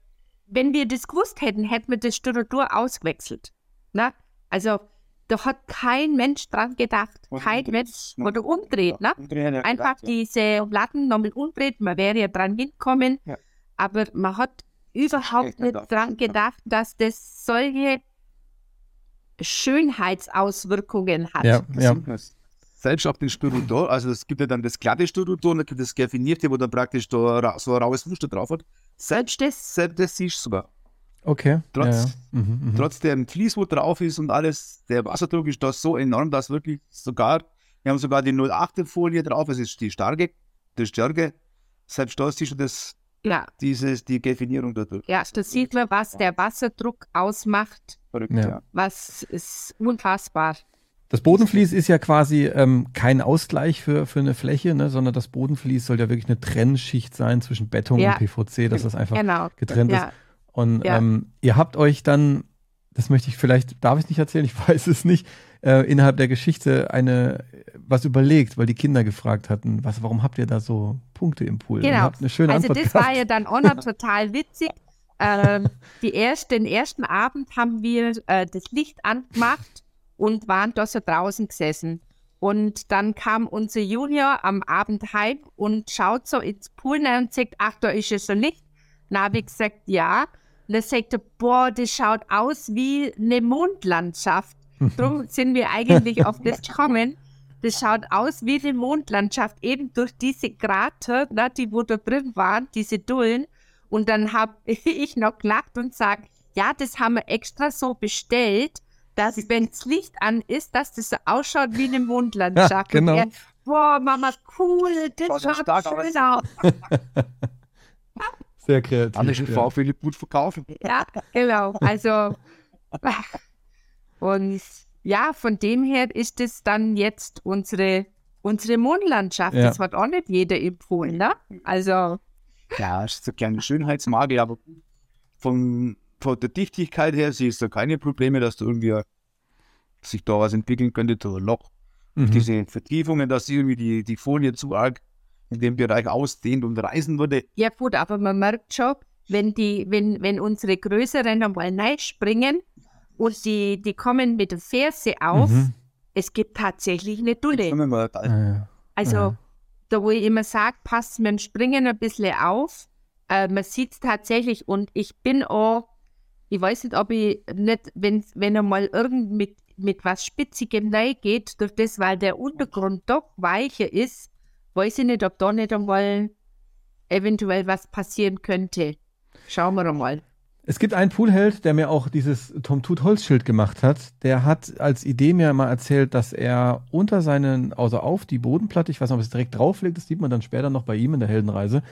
wenn wir das gewusst hätten, hätten wir das Styrodur ausgewechselt. Ne? Also da hat kein Mensch dran gedacht. Oder Kein umdreht. Mensch. Ja. Oder umdreht. Ne? Umdrehen, ja, Einfach ja. diese Platten nochmal umdreht. Man wäre ja dran hinkommen. Ja. Aber man hat überhaupt nicht gedacht. dran gedacht, dass das solche Schönheitsauswirkungen hat. Ja, ja. Selbst auf den Styrodor, also es gibt ja dann das glatte Styrodor und dann gibt es das gerfinierte, wo dann praktisch da ra so ein raues Muster drauf hat. Selbst das, selbst das siehst du sogar. Okay. Trotz- ja, ja. Mhm, mhm. Trotz dem Vlies, wo drauf ist und alles, der Wasserdruck ist da so enorm, dass wirklich sogar, wir haben sogar die 08er Folie drauf, es ist die starke, die Stärke. Selbst da siehst du das, ja, dieses, die Definierung dadurch. ja, da sieht man, was der Wasserdruck ausmacht. Verrückt, Ja. Was ist unfassbar. Das Bodenvlies ist ja quasi ähm, kein Ausgleich für, für eine Fläche, ne, sondern das Bodenvlies soll ja wirklich eine Trennschicht sein zwischen Beton Ja. und PVC, dass das einfach Genau. getrennt ist. Ja, Und Ja. ähm, ihr habt euch dann, das möchte ich vielleicht, darf ich nicht erzählen, ich weiß es nicht, äh, innerhalb der Geschichte eine was überlegt, weil die Kinder gefragt hatten, was, warum habt ihr da so Punkte im Pool? Genau. habt eine schöne also Antwort das gehabt. war ja dann auch noch total witzig. Ähm, die erste, den ersten Abend haben wir äh, das Licht angemacht und waren da so draußen gesessen. Und dann kam unser Junior am Abend heim und schaut so ins Pool und sagt, ach, da ist ja so Licht. Dann habe ich gesagt, ja. Und er, boah, das schaut aus wie eine Mondlandschaft. Darum sind wir eigentlich auf das gekommen. Das schaut aus wie eine Mondlandschaft, eben durch diese Krater, ne, die wo da drin waren, diese Dullen. Und dann habe ich noch gelacht und gesagt, ja, das haben wir extra so bestellt, dass wenn das Licht an ist, dass das so ausschaut wie eine Mondlandschaft. Ja, genau. Und er, boah, Mama, cool, das Schaut schön aus. Sehr kreativ. Kann ich den ja. VfL gut verkaufen. Ja, genau. Also, und ja, von dem her ist es dann jetzt unsere, unsere Mondlandschaft. Ja. Das hat auch nicht jeder empfohlen, ne? Also, Ja, ist so ein kleiner Schönheitsmagel, aber von, von der Dichtigkeit her siehst du keine Probleme, dass du irgendwie sich da was entwickeln könnte, durch ein Loch. Mhm. Diese Vertiefungen, dass irgendwie die, die Folie zu arg in dem Bereich ausdehnt und reißen würde. Ja gut, aber man merkt schon, wenn die, wenn, wenn unsere Größeren einmal springen und die, die kommen mit der Ferse auf, Mhm. es gibt tatsächlich eine Dulle. Ah, ja. Also, Ja. da wo ich immer sage, passt mit dem Springen ein bisschen auf. Äh, man sieht es tatsächlich und ich bin auch, ich weiß nicht, ob ich nicht, wenn, wenn er mal irgend mit, mit was Spitzigem geht, durch das, weil der Untergrund doch weicher ist, weiß ich nicht, ob da nicht einmal eventuell was passieren könnte. Schauen wir mal. Es gibt einen Poolheld, der mir auch dieses Tom Tut Holzschild gemacht hat. Der hat als Idee mir mal erzählt, dass er unter seinen, also auf die Bodenplatte, ich weiß nicht, ob es direkt drauflegt, das sieht man dann später noch bei ihm in der Heldenreise.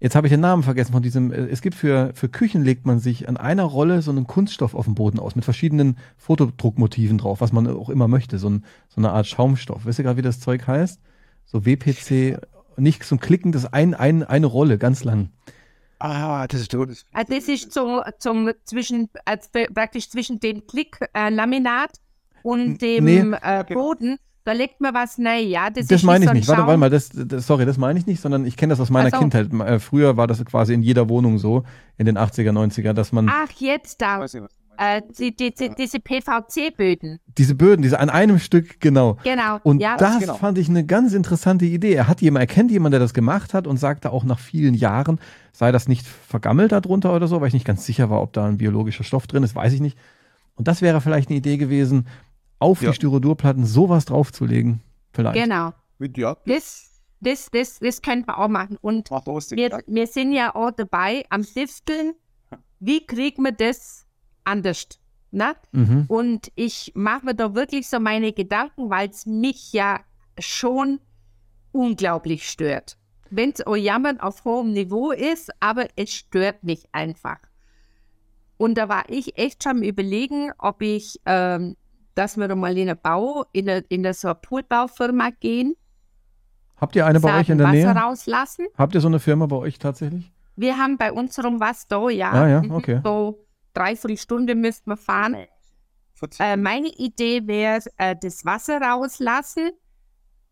Jetzt habe ich den Namen vergessen von diesem, äh, es gibt für, für Küchen legt man sich an einer Rolle so einen Kunststoff auf dem Boden aus mit verschiedenen Fotodruckmotiven drauf, was man auch immer möchte, so, ein, so eine Art Schaumstoff. Wisst ihr gerade, wie das Zeug heißt? So WPC, nicht ein Klicken, das ein, ein, eine Rolle, ganz lang. Ah, das ist so. Das, Also das ist zum, zum zwischen, also praktisch zwischen dem Klicklaminat und dem nee. äh, Boden. Da legt man was rein, ja. Das, Das ist meine ich so nicht. Warte, warte mal, das, das, sorry, das meine ich nicht, sondern ich kenne das aus meiner Ach so. Kindheit. Äh, Früher war das quasi in jeder Wohnung so, in den 80er, 90er, dass man Ach, jetzt da. weiß ich, was. Äh, die, die, die, diese PVC-Böden. diese Böden, diese an einem Stück, genau. Genau. Und ja, das genau. fand ich eine ganz interessante Idee. Er hat jemand, er kennt jemanden, der das gemacht hat und sagte auch nach vielen Jahren, sei das nicht vergammelt darunter oder so, weil ich nicht ganz sicher war, ob da ein biologischer Stoff drin ist, weiß ich nicht. Und das wäre vielleicht eine Idee gewesen, auf Ja. die Styrodurplatten sowas draufzulegen. Vielleicht. genau. Mit, ja, Das, das, das, das könnte man auch machen. Und wir, wir sind ja auch dabei am Stifteln. Wie kriegen wir das anders? Ne? Mhm. Und ich mache mir da wirklich so meine Gedanken, weil es mich ja schon unglaublich stört. Wenn es Jammern auf hohem Niveau ist, aber es stört mich einfach. Und da war ich echt schon am überlegen, ob ich, ähm, dass wir mal in eine Bau, in eine, in eine so eine Poolbaufirma gehen, Habt ihr eine bei euch in der Wasser Nähe? rauslassen. Habt ihr so eine Firma bei euch tatsächlich? Wir haben bei unserem was da, ja. Ah, ja, Mhm, okay. So dreiviertel Stunde müssten wir fahren. Äh, meine Idee wäre, äh, das Wasser rauslassen,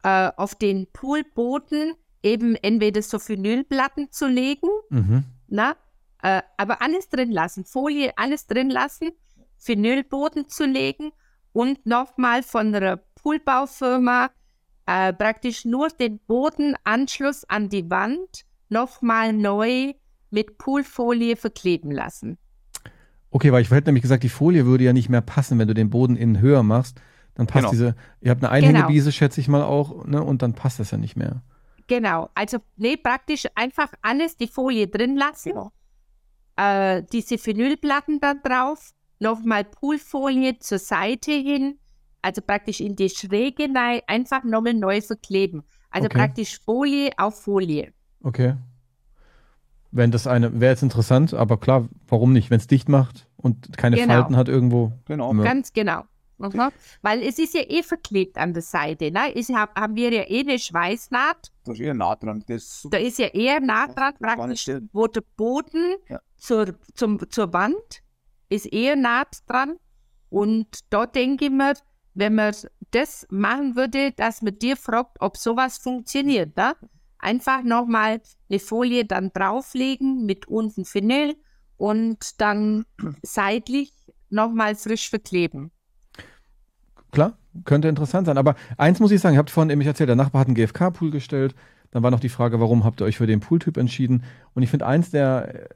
äh, auf den Poolboden eben entweder so Vinylplatten zu legen, Mhm. na, äh, aber alles drin lassen, Folie, alles drin lassen, Vinylboden zu legen und nochmal von der Poolbaufirma äh, praktisch nur den Bodenanschluss an die Wand nochmal neu mit Poolfolie verkleben lassen. Okay, weil ich hätte nämlich gesagt, die Folie würde ja nicht mehr passen, wenn du den Boden innen höher machst. Dann passt Genau. diese, ihr habt eine Einhängebiese, schätze ich mal auch, ne, und dann passt das ja nicht mehr. Genau, also nee, praktisch einfach alles die Folie drin lassen, Genau. äh, diese Vinylplatten da drauf, nochmal Poolfolie zur Seite hin, also praktisch in die Schräge rein, einfach nochmal neu verkleben. Also Okay. praktisch Folie auf Folie. Okay. Wenn das eine, wäre jetzt interessant, aber klar, warum nicht? Wenn es dicht macht und keine Genau. Falten hat irgendwo. Genau. Ja. Ganz genau. Mhm. Weil es ist ja eh verklebt an der Seite. Ne? Es hab, haben wir ja eh eine Schweißnaht. Da ist eher nah dran. Das ist Da ist ja eher nah dran, praktisch, wo der Boden Ja. zur, zum, zur Wand ist eher nah dran. Und da denke ich mir, wenn man das machen würde, dass man dir fragt, ob sowas funktioniert. Ne? Einfach nochmal eine Folie dann drauflegen mit unten Vinyl und dann seitlich nochmal frisch verkleben. Klar, könnte interessant sein. Aber eins muss ich sagen, ihr habt vorhin nämlich erzählt, der Nachbar hat einen GFK-Pool gestellt. Dann war noch die Frage, warum habt ihr euch für den Pooltyp entschieden? Und ich finde, eins der äh,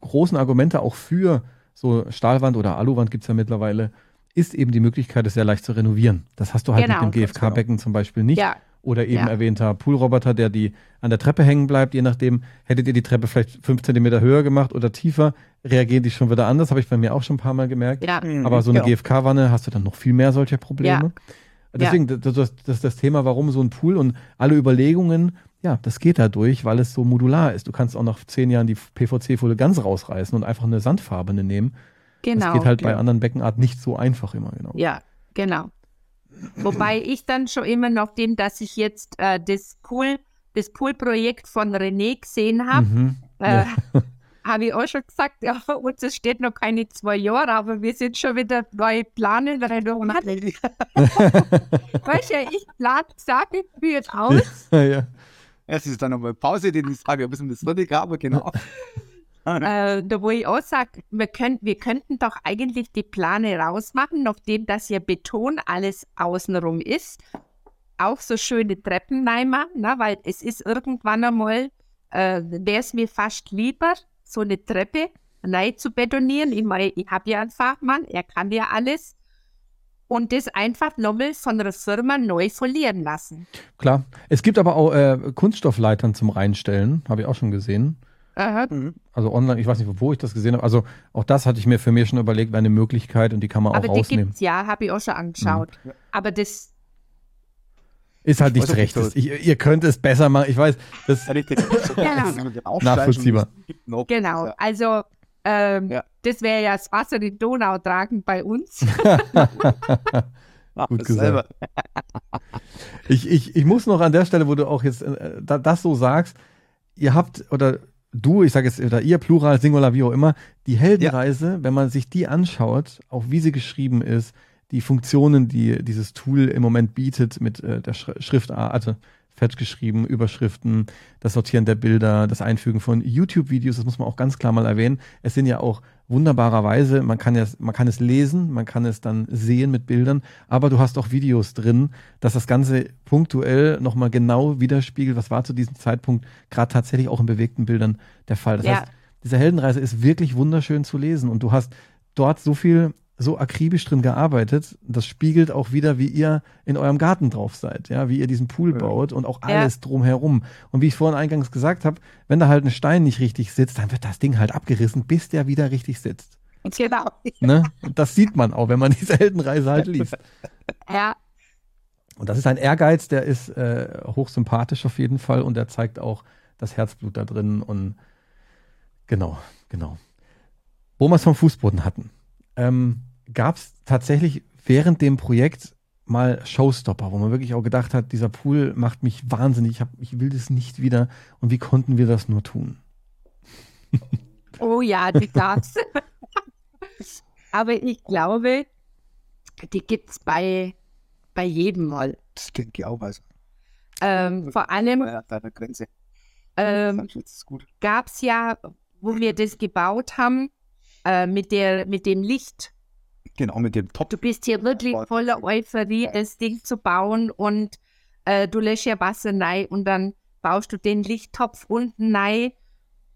großen Argumente auch für so Stahlwand oder Aluwand gibt es ja mittlerweile, ist eben die Möglichkeit, es sehr leicht zu renovieren. Das hast du halt Genau. mit dem GFK-Becken zum Beispiel nicht. Ja, Oder eben Ja. erwähnter Poolroboter, der die an der Treppe hängen bleibt, je nachdem, hättet ihr die Treppe vielleicht fünf Zentimeter höher gemacht oder tiefer, reagieren die schon wieder anders, habe ich bei mir auch schon ein paar Mal gemerkt. ja. Mhm, Aber so eine genau. GFK-Wanne hast du dann noch viel mehr solcher Probleme. Deswegen, das, das, das ist das Thema, warum so ein Pool und alle Überlegungen, ja, das geht dadurch, weil es so modular ist. Du kannst auch nach zehn Jahren die PVC-Folie ganz rausreißen und einfach eine sandfarbene nehmen. Genau. das geht halt bei ja. anderen Beckenarten nicht so einfach immer, genau. Ja, genau. Wobei ich dann schon immer noch dem, dass ich jetzt äh, das Pool, das Pool-Projekt von René gesehen habe, Mhm. äh, Ja. habe ich auch schon gesagt, ja, uns steht noch keine zwei Jahre, aber wir sind schon wieder neue Planen. weißt du, ich plane Sachen für aus. Ja, ja. Erst ist dann nochmal Pause, den ich sage, ein bisschen das fertig, aber genau. Äh, da wo ich auch sage, wir, könnt, wir könnten doch eigentlich die Plane rausmachen, nachdem das ja Beton alles außenrum ist. Auch so schöne Treppen reinmachen, ne? weil es ist irgendwann einmal, äh, wäre es mir fast lieber, so eine Treppe rein zu betonieren. Ich meine, ich habe ja einen Fachmann, er kann ja alles. Und das einfach nochmal von der Firma neu folieren lassen. Klar. Es gibt aber auch äh, Kunststoffleitern zum Reinstellen, habe ich auch schon gesehen. Aha. Also online, ich weiß nicht, wo ich das gesehen habe. Also auch das hatte ich mir für mich schon überlegt, wäre eine Möglichkeit und die kann man Aber auch die rausnehmen. gibt's ja, habe ich auch schon angeschaut. Aber das, Ist halt Ich nicht weiß auch recht. nicht, Ich, ihr könnt es besser machen. Ich weiß, das richtig. Nachvollziehbar. genau. Also, ähm, Ja. das wäre ja das Wasser die Donau tragen bei uns. Gut gesagt. Ich, ich, ich muss noch an der Stelle, wo du auch jetzt äh, da, das so sagst, ihr habt, oder du, ich sage jetzt, oder ihr, Plural, Singular, wie auch immer, die Heldenreise, wenn man sich die anschaut, auch wie sie geschrieben ist, die Funktionen, die dieses Tool im Moment bietet mit äh, der Schri- Schriftart, also fett geschrieben, Überschriften, das Sortieren der Bilder, das Einfügen von YouTube-Videos, das muss man auch ganz klar mal erwähnen. Es sind ja auch wunderbarerweise, man kann ja, man kann es lesen, man kann es dann sehen mit Bildern, aber du hast auch Videos drin, dass das Ganze punktuell nochmal genau widerspiegelt, was war zu diesem Zeitpunkt gerade tatsächlich auch in bewegten Bildern der Fall. Das Ja. heißt, diese Heldenreise ist wirklich wunderschön zu lesen und du hast dort so viel so akribisch drin gearbeitet. Das spiegelt auch wieder, wie ihr in eurem Garten drauf seid, ja, wie ihr diesen Pool Ja. baut und auch Ja. alles drumherum. Und wie ich vorhin eingangs gesagt habe, wenn da halt ein Stein nicht richtig sitzt, dann wird das Ding halt abgerissen, bis der wieder richtig sitzt. genau. Ne? Und das sieht man auch, wenn man diese Heldenreise halt liest. Ja, Und das ist ein Ehrgeiz, der ist äh, hochsympathisch auf jeden Fall und der zeigt auch das Herzblut da drin und genau, genau. Wo wir es vom Fußboden hatten, ähm, gab es tatsächlich während dem Projekt mal Showstopper, wo man wirklich auch gedacht hat, dieser Pool macht mich wahnsinnig, ich, hab, ich will das nicht wieder und wie konnten wir das nur tun? oh ja, die gab's. Aber ich glaube, die gibt's bei, bei jedem mal. Das denke ich auch. Also, Ähm, vor allem ja, da der Grenze. ähm, Das ist gut. gab es ja, wo wir das gebaut haben, äh, mit, der, mit dem Licht. Genau, mit dem Top. Du bist hier wirklich voller Euphorie, das Ding zu bauen und äh, du lässt ja Wasser rein und dann baust du den Lichttopf unten rein.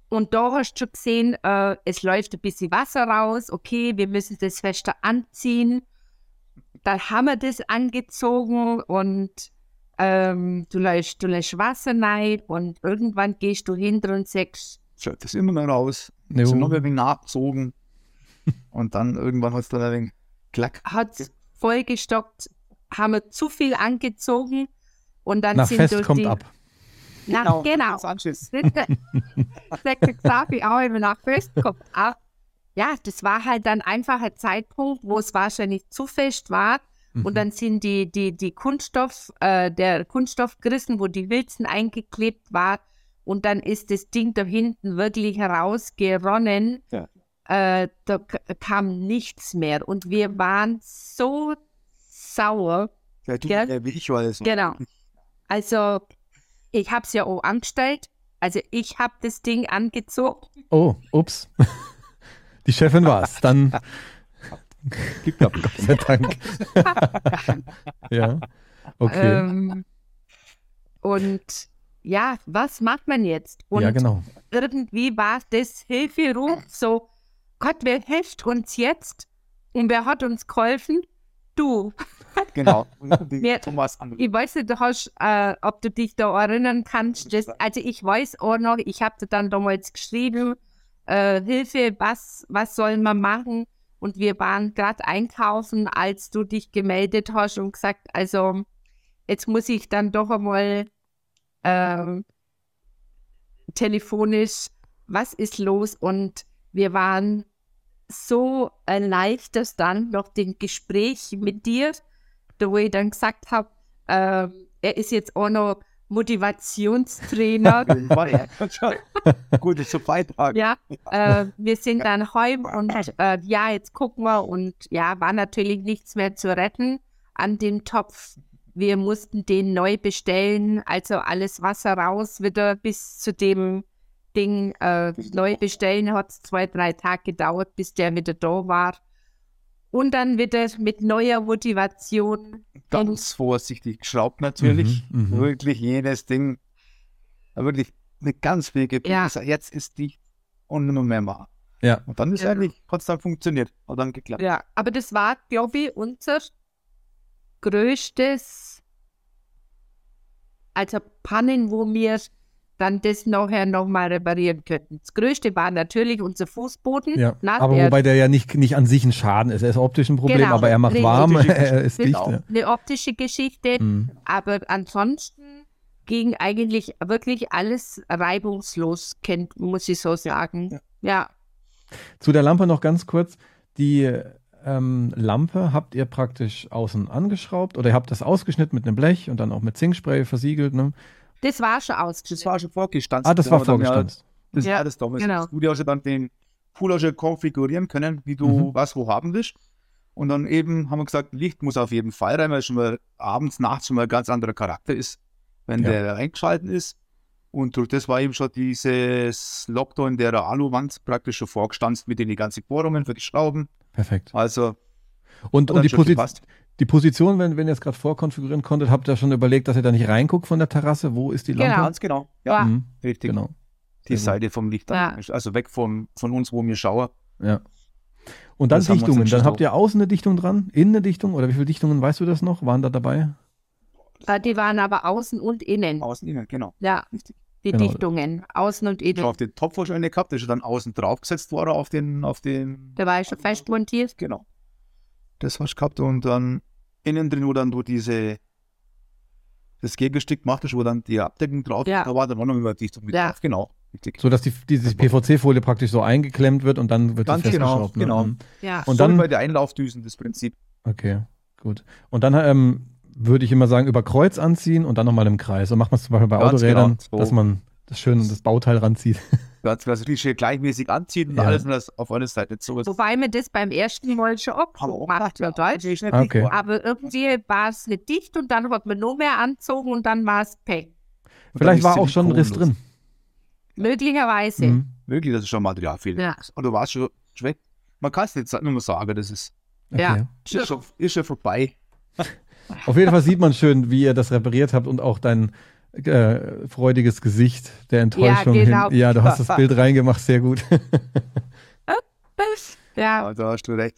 Und da hast du schon gesehen, äh, es läuft ein bisschen Wasser raus. Okay, wir müssen das fester anziehen. Dann haben wir das angezogen und ähm, du lässt, du lässt Wasser rein und irgendwann gehst du hinter und sagst, Schaut das immer noch raus. Jo. So noch ein wenig nachgezogen. Und dann irgendwann hat es dann ein wenig klack. hat vollgestockt, haben wir zu viel angezogen und dann Nach sind Fest durch kommt die, ab. Na, genau. Das Anschiss. Sagt Xavi auch immer nach Fest kommt ab. Ja, das war halt dann einfach ein Zeitpunkt, wo es wahrscheinlich zu fest war. Mhm. Und dann sind die, die, die Kunststoff, äh, der Kunststoff gerissen, wo die Wilzen eingeklebt war. Und dann ist das Ding da hinten wirklich herausgeronnen. Ja. Äh, da kam nichts mehr. Und wir waren so sauer. Ja, du, ja, wie ich war das. Genau. Also, ich habe es ja auch angestellt. Also, ich habe das Ding angezogen. Oh, ups. Die Chefin war's. Dann Gibt ab. Gott sei Dank. ja. Okay. Ähm, und ja, was macht man jetzt? Und ja, genau. irgendwie war das Hilferuf so, Gott, wer hilft uns jetzt? Und wer hat uns geholfen? Du. Genau. Mir- Thomas an. Ich weiß nicht, hast, äh, ob du dich da erinnern kannst. Das, also ich weiß auch noch, ich habe dir dann damals geschrieben, äh, Hilfe, was, was soll man machen? Und wir waren gerade einkaufen, als du dich gemeldet hast und gesagt, also jetzt muss ich dann doch einmal ähm, telefonisch, was ist los? Und wir waren so erleichtert dann nach dem Gespräch mit dir, da wo ich dann gesagt habe, ähm, er ist jetzt auch noch Motivationstrainer. War ja schon gut, ist so Beitrag. ja, äh, wir sind dann heim und äh, ja, jetzt gucken wir und ja, war natürlich nichts mehr zu retten an dem Topf. Wir mussten den neu bestellen, also alles Wasser raus, wieder bis zu dem Ding äh, neu bestellen, hat es zwei, drei Tage gedauert, bis der wieder da war. Und dann wieder mit neuer Motivation. Ganz vorsichtig geschraubt natürlich. Mhm, mhm. Wirklich jedes Ding. Wirklich eine ganz wichtige Ja. Pizza. Jetzt ist die und nicht mehr. Ja. Und dann ist Ja. eigentlich, hat es dann funktioniert. Hat dann geklappt. Ja, aber das war, glaube ich, unser größtes, also Pannen, wo wir dann das nachher nochmal reparieren könnten. Das größte war natürlich unser Fußboden. Ja, aber der- wobei der ja nicht, nicht an sich ein Schaden ist. Er ist optisch ein Problem, Genau, aber er macht warm, er ist dicht. Genau. Ja. eine optische Geschichte, Mhm. aber ansonsten ging eigentlich wirklich alles reibungslos, kennt, muss ich so sagen. ja. Ja, Zu der Lampe noch ganz kurz. Die ähm, Lampe habt ihr praktisch außen angeschraubt oder ihr habt das ausgeschnitten mit einem Blech und dann auch mit Zinkspray versiegelt. Ne? Das war schon Das ausgeschnitten. war schon vorgestanzt. Ah, das Da war ja- vorgestanzt. Das Ja, war das damals. genau. Du hast ja dann den Pool auch schon konfigurieren können, wie du Mhm. was wo haben willst. Und dann eben haben wir gesagt, Licht muss auf jeden Fall rein, weil es schon mal abends, nachts schon mal ein ganz anderer Charakter ist, wenn Ja. der eingeschalten ist. Und durch das war eben schon dieses Lockdown der Aluwand praktisch schon vorgestanzt mit die ganzen Bohrungen für die Schrauben. Perfekt. Also Und, und die, Posi. Die Position, wenn, wenn ihr es gerade vorkonfigurieren konntet, habt ihr schon überlegt, dass ihr da nicht reinguckt von der Terrasse? Wo ist die Lampe? Genau. Ganz genau. Ja, Ja. Mhm, richtig. genau. Die Sehr gut. Seite vom Licht. dann. Also weg von, von uns, wo wir schauen. Ja. Und dann Das Dichtungen. Dann habt ihr außen eine Dichtung dran, innen eine Dichtung oder wie viele Dichtungen weißt du das noch? Waren da dabei? Die waren aber außen und innen. Außen, innen, genau. Ja, Richtig. die Genau. Dichtungen, außen und schon innen. auf den Topf wahrscheinlich gehabt, der ist schon dann außen draufgesetzt worden auf den, auf den, Der war schon fest montiert. genau. Das hast du gehabt und dann innen drin, wo dann du diese, das Gegenstück gemacht hast, wo dann die Abdeckung drauf Ja. da war dann auch noch immer Dichtung mit Ja. drauf, genau. Richtig. So dass die, diese PVC-Folie praktisch so eingeklemmt wird und dann wird Ganz sie genau, festgeschraubt. Ne? genau. Mhm. Ja. Und so dann- bei der Einlaufdüsen das Prinzip. Okay, gut. Und dann ähm, würde ich immer sagen, über Kreuz anziehen und dann nochmal im Kreis. So macht man es zum Beispiel bei Ganz Autorädern, genau, so. dass man das schön das Bauteil ranzieht. Ganz schön gleichmäßig anziehen und Ja. alles und das auf einer Seite so ist. Wobei mir das beim ersten Mal schon abgemacht wird. Okay. Aber irgendwie war es nicht dicht und dann hat man nur mehr anzogen und dann war es Pech. Vielleicht war auch schon ein Riss drin. Möglicherweise. Mhm. Wirklich, das ist schon Materialfehler. Ja. Und du warst schon weg. Man kann es nicht sa- nur sagen, das ist, Okay. Ja. ist, schon, ist schon vorbei. Auf jeden Fall sieht man schön, wie ihr das repariert habt und auch dein äh, freudiges Gesicht der Enttäuschung. genau. Hin. Ja, du hast das Bild reingemacht, sehr gut. Ja, Ja, da hast du recht.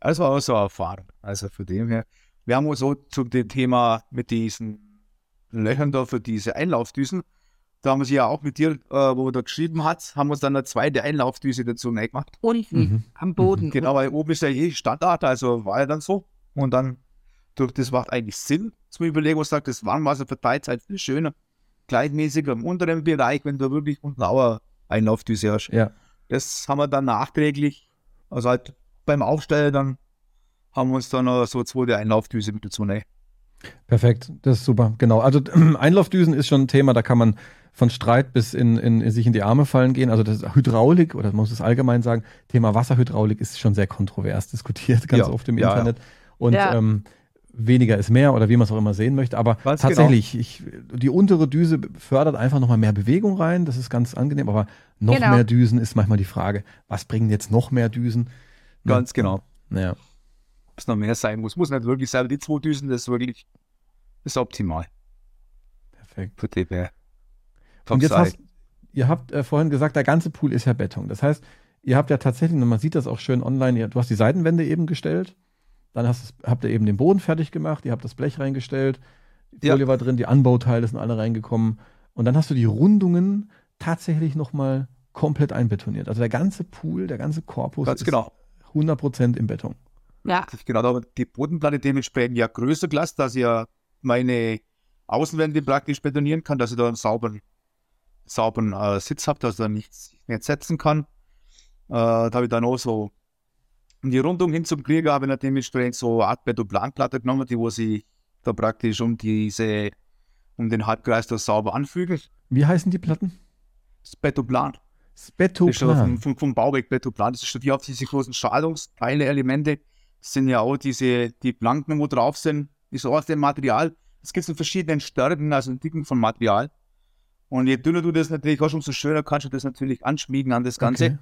Das war auch so eine Erfahrung. Also von dem her. Wir haben uns so zu dem Thema mit diesen Löchern da für diese Einlaufdüsen, da haben wir sie ja auch mit dir, äh, wo du geschrieben hast, haben wir uns dann eine zweite Einlaufdüse dazu gemacht. unten Mhm. am Boden. Genau, weil oben ist ja eh Standard, also war ja dann so. Und dann, durch das macht eigentlich Sinn, zum Überlegen, was sagt, das Warmwasser verteilt halt viel schöner, gleichmäßiger im unteren Bereich, wenn du wirklich unten auch eine Einlaufdüse hast. Ja. Das haben wir dann nachträglich, also halt beim Aufstellen, dann haben wir uns dann noch so zweite Einlaufdüse mit dazu nehmen. Perfekt, das ist super. Genau. Also Einlaufdüsen ist schon ein Thema, da kann man von Streit bis in, in, in sich in die Arme fallen gehen. Also das Hydraulik, oder man muss es allgemein sagen, Thema Wasserhydraulik ist schon sehr kontrovers diskutiert, ganz Ja, oft im ja, Internet. Und Ja. ähm, weniger ist mehr oder wie man es auch immer sehen möchte. Aber Ganz tatsächlich, ich, die untere Düse fördert einfach nochmal mehr Bewegung rein. Das ist ganz angenehm. Aber noch Genau. mehr Düsen ist manchmal die Frage, was bringen jetzt noch mehr Düsen? Ganz genau. Ja. Ob es noch mehr sein muss. Muss nicht wirklich sein, die zwei Düsen, das ist wirklich das ist optimal Perfekt. für die. Und jetzt hast, ihr habt äh, vorhin gesagt, der ganze Pool ist ja Beton. Das heißt, ihr habt ja tatsächlich, und man sieht das auch schön online, ihr, du hast die Seitenwände eben gestellt, dann hast, habt ihr eben den Boden fertig gemacht, ihr habt das Blech reingestellt, die Ja. Folie war drin, die Anbauteile sind alle reingekommen und dann hast du die Rundungen tatsächlich nochmal komplett einbetoniert. Also der ganze Pool, der ganze Korpus Ganz ist genau. 100% im Beton. Ja, Genau, da habe ich die Bodenplatte dementsprechend ja größer gelassen, dass ich ja meine Außenwände praktisch betonieren kann, dass ich da einen sauberen, sauberen äh, Sitz habe, dass er nichts nicht setzen kann. Äh, da habe ich dann auch so um die Rundung hin zum Krieger habe ich dann dementsprechend so eine Art Betonplanplatte genommen, die wo sie da praktisch um diese und den Halbkreis da sauber anfügen. Wie heißen die Platten? Das ist schon Spetoplan. vom, vom, vom Bauwerk Betoplan. Das ist schon die auf diese großen Strahlungsteile, Elemente. Das sind ja auch diese, die Planken, wo drauf sind, ist auch aus dem Material. Es gibt in verschiedenen Stärken, also in Dicken von Material. Und je dünner du das natürlich hast, umso schöner kannst du das natürlich anschmiegen an das Ganze. Okay.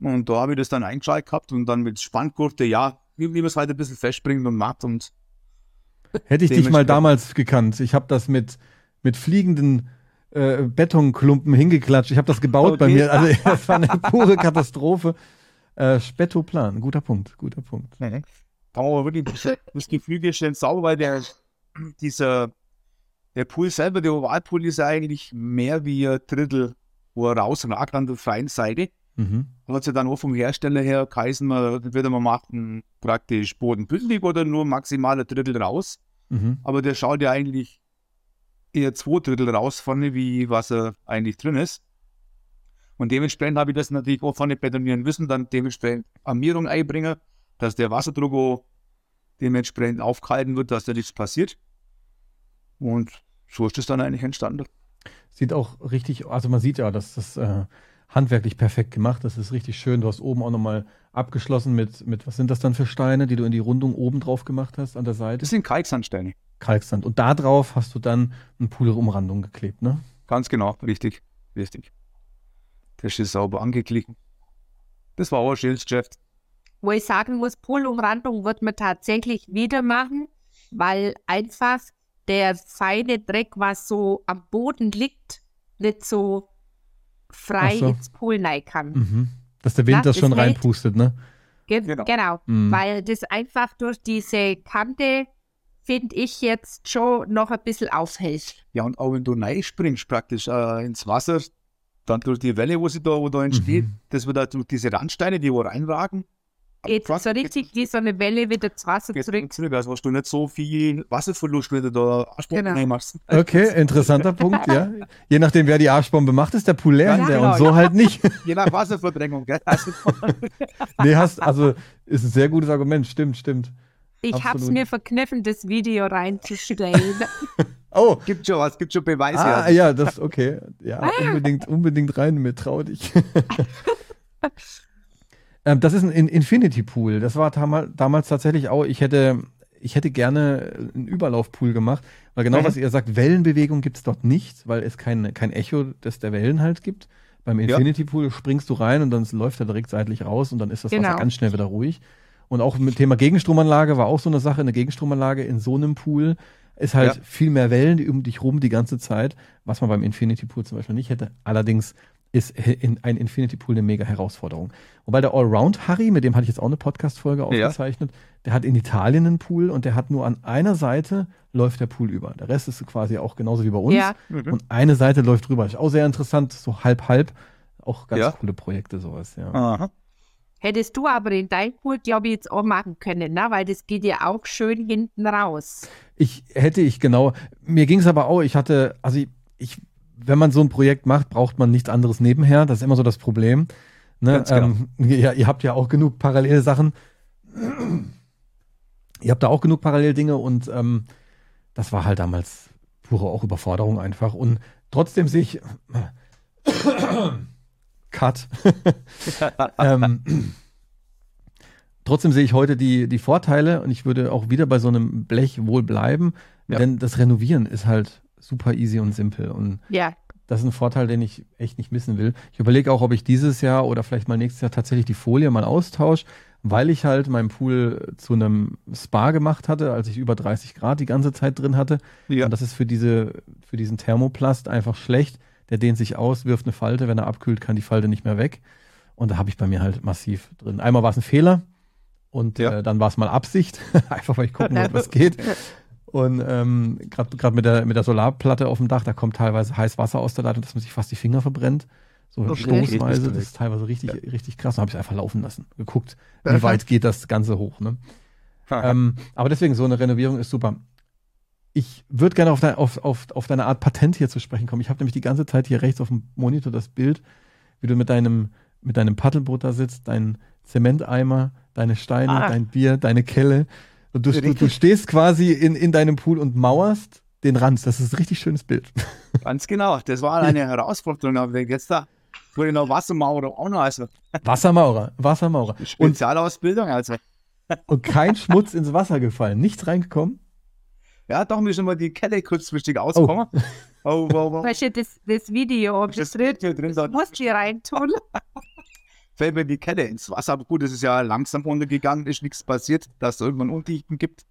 Und da habe ich das dann eingeschaltet gehabt und dann mit Spanngurte, ja, wie, wie man es halt ein bisschen festbringt und macht. Und Hätte ich dich mal damals gekannt. Ich habe das mit, mit fliegenden äh, Betonklumpen hingeklatscht. Ich habe das gebaut bei Okay. mir. Also das war eine pure Katastrophe. Äh, Spetoplan, guter Punkt, guter Punkt. kann man aber wirklich das Gefüge schön sauber, weil der, dieser, der Pool selber, der Ovalpool ist ja eigentlich mehr wie ein Drittel, wo er rausragt an der freien Seite. Mhm. Hat sich dann auch vom Hersteller her geheißen, man, entweder man macht einen praktisch bodenbündig oder nur maximal ein Drittel raus. Mhm. Aber der schaut ja eigentlich eher zwei Drittel raus vorne, wie was er eigentlich drin ist. Und dementsprechend habe ich das natürlich auch vorne betonieren müssen, dann dementsprechend Armierung einbringen, dass der Wasserdruck auch dementsprechend aufgehalten wird, dass da nichts passiert. Und so ist das dann eigentlich entstanden. Sieht auch richtig, also man sieht ja, dass das äh, handwerklich perfekt gemacht. Das ist richtig schön. Du hast oben auch nochmal abgeschlossen mit, mit, was sind das dann für Steine, die du in die Rundung oben drauf gemacht hast an der Seite? Das sind Kalksandsteine. Kalksand. Und da drauf hast du dann eine Poolumrandung geklebt, ne? Ganz genau, richtig, richtig. Das ist sauber angeklickt. Das war auch ein schönes Geschäft. Wo ich sagen muss, Polumrandung wird man tatsächlich wieder machen, weil einfach der feine Dreck, was so am Boden liegt, nicht so frei so. ins Pool rein kann. Mhm. Dass der Wind Ja, das schon reinpustet, ne? Ge Genau. genau. Mhm. Weil das einfach durch diese Kante, finde ich, jetzt schon noch ein bisschen aufhält. Ja, und auch wenn du springst praktisch äh, ins Wasser, dann durch die Welle, wo sie da, wo da entsteht, Mhm. das wird halt durch diese Randsteine, die wo reinragen. Geht so richtig wie so eine Welle wieder ins Wasser Geht zurück. zurück. Also hast du nicht so viel Wasserverlust, wenn du da Arschbomben Genau. reinmachst. Okay, interessanter Punkt, ja. Je nachdem, wer die Arschbombe macht, ist der Pool leer Ja, genau, und so ja. halt nicht. Je nach Wasserverdrängung, gell? Also, Nee, hast, also ist ein sehr gutes Argument, stimmt, stimmt. Ich habe es mir verkniffen, das Video reinzustellen. Oh, gibt schon was, gibt schon Beweise. ah, also. ja, das, okay. Ja, unbedingt, unbedingt rein mit, trau dich. Ähm, das ist ein In- Infinity Pool. Das war damals tatsächlich auch, ich hätte, ich hätte gerne einen Überlaufpool gemacht, weil genau Mhm. was ihr sagt, Wellenbewegung gibt es dort nicht, weil es kein, kein Echo des der Wellen halt gibt. Beim Ja. Infinity Pool springst du rein und dann läuft er direkt seitlich raus und dann ist das Wasser Genau. ganz schnell wieder ruhig. Und auch mit Thema Gegenstromanlage war auch so eine Sache. Eine Gegenstromanlage in so einem Pool ist halt Ja. viel mehr Wellen die um dich rum die ganze Zeit, was man beim Infinity Pool zum Beispiel nicht hätte. Allerdings ist ein Infinity Pool eine mega Herausforderung. Wobei der Allround Harry, mit dem hatte ich jetzt auch eine Podcast-Folge aufgezeichnet, der hat in Italien einen Pool und der hat nur an einer Seite läuft der Pool über. Der Rest ist quasi auch genauso wie bei uns. ja, Mhm. Und eine Seite läuft drüber. Ist auch sehr interessant, so halb-halb. Auch ganz Ja. coole Projekte, sowas, ja. Aha. hättest du aber in dein Pool, glaube ich, jetzt auch machen können, ne? weil das geht ja auch schön hinten raus. Ich hätte ich genau. Mir ging es aber auch, ich hatte, also ich, ich, wenn man so ein Projekt macht, braucht man nichts anderes nebenher. Das ist immer so das Problem. Ne? Genau. ähm, ja, ihr habt ja auch genug parallele Sachen. ihr habt da auch genug parallele Dinge und ähm, das war halt damals pure auch Überforderung einfach. Und trotzdem sehe ich. Cut. ähm, trotzdem sehe ich heute die, die Vorteile und ich würde auch wieder bei so einem Blech wohl bleiben, Ja. denn das Renovieren ist halt super easy und simpel und Ja, das ist ein Vorteil, den ich echt nicht missen will. Ich überlege auch, ob ich dieses Jahr oder vielleicht mal nächstes Jahr tatsächlich die Folie mal austausche, weil ich halt meinen Pool zu einem Spa gemacht hatte, als ich über 30 Grad die ganze Zeit drin hatte. Ja. Und das ist für, diese, für diesen Thermoplast einfach schlecht. Der dehnt sich aus, wirft eine Falte. Wenn er abkühlt, kann die Falte nicht mehr weg. Und da habe ich bei mir halt massiv drin. Einmal war es ein Fehler und Ja. äh, dann war es mal Absicht. Einfach weil ich gucken wollte, was geht. Und ähm, gerade mit der, mit der Solarplatte auf dem Dach, da kommt teilweise heiß Wasser aus der Leitung, dass man sich fast die Finger verbrennt. So Okay. stoßweise. Das ist teilweise richtig, richtig krass. Dann habe ich einfach laufen lassen. Geguckt, wie weit geht das Ganze hoch. Ne? Ähm, aber deswegen, so eine Renovierung ist super. Ich würde gerne auf, dein, auf, auf, auf deine Art Patent hier zu sprechen kommen. Ich habe nämlich die ganze Zeit hier rechts auf dem Monitor das Bild, wie du mit deinem, mit deinem Paddelboot da sitzt, dein Zementeimer, deine Steine, Ah. dein Bier, deine Kelle. Und du, du, du stehst quasi in, in deinem Pool und mauerst den Rand. Das ist ein richtig schönes Bild. Ganz genau. Das war eine Herausforderung. Aber jetzt da wurde noch Wassermaurer auch noch. Also Wassermaurer, Wassermaurer. Und, Spezialausbildung. Also und kein Schmutz ins Wasser gefallen. Nichts reingekommen. ja, doch müssen wir die Kette kurzfristig auskommen. Oh, oh, oh. Weißt du, das, das Video, ob das Das drin, drin, da musst du hier reintun. Fällt mir die Kette ins Wasser. Aber gut, es ist ja langsam runtergegangen, ist nichts passiert, dass es irgendwann Undichten gibt.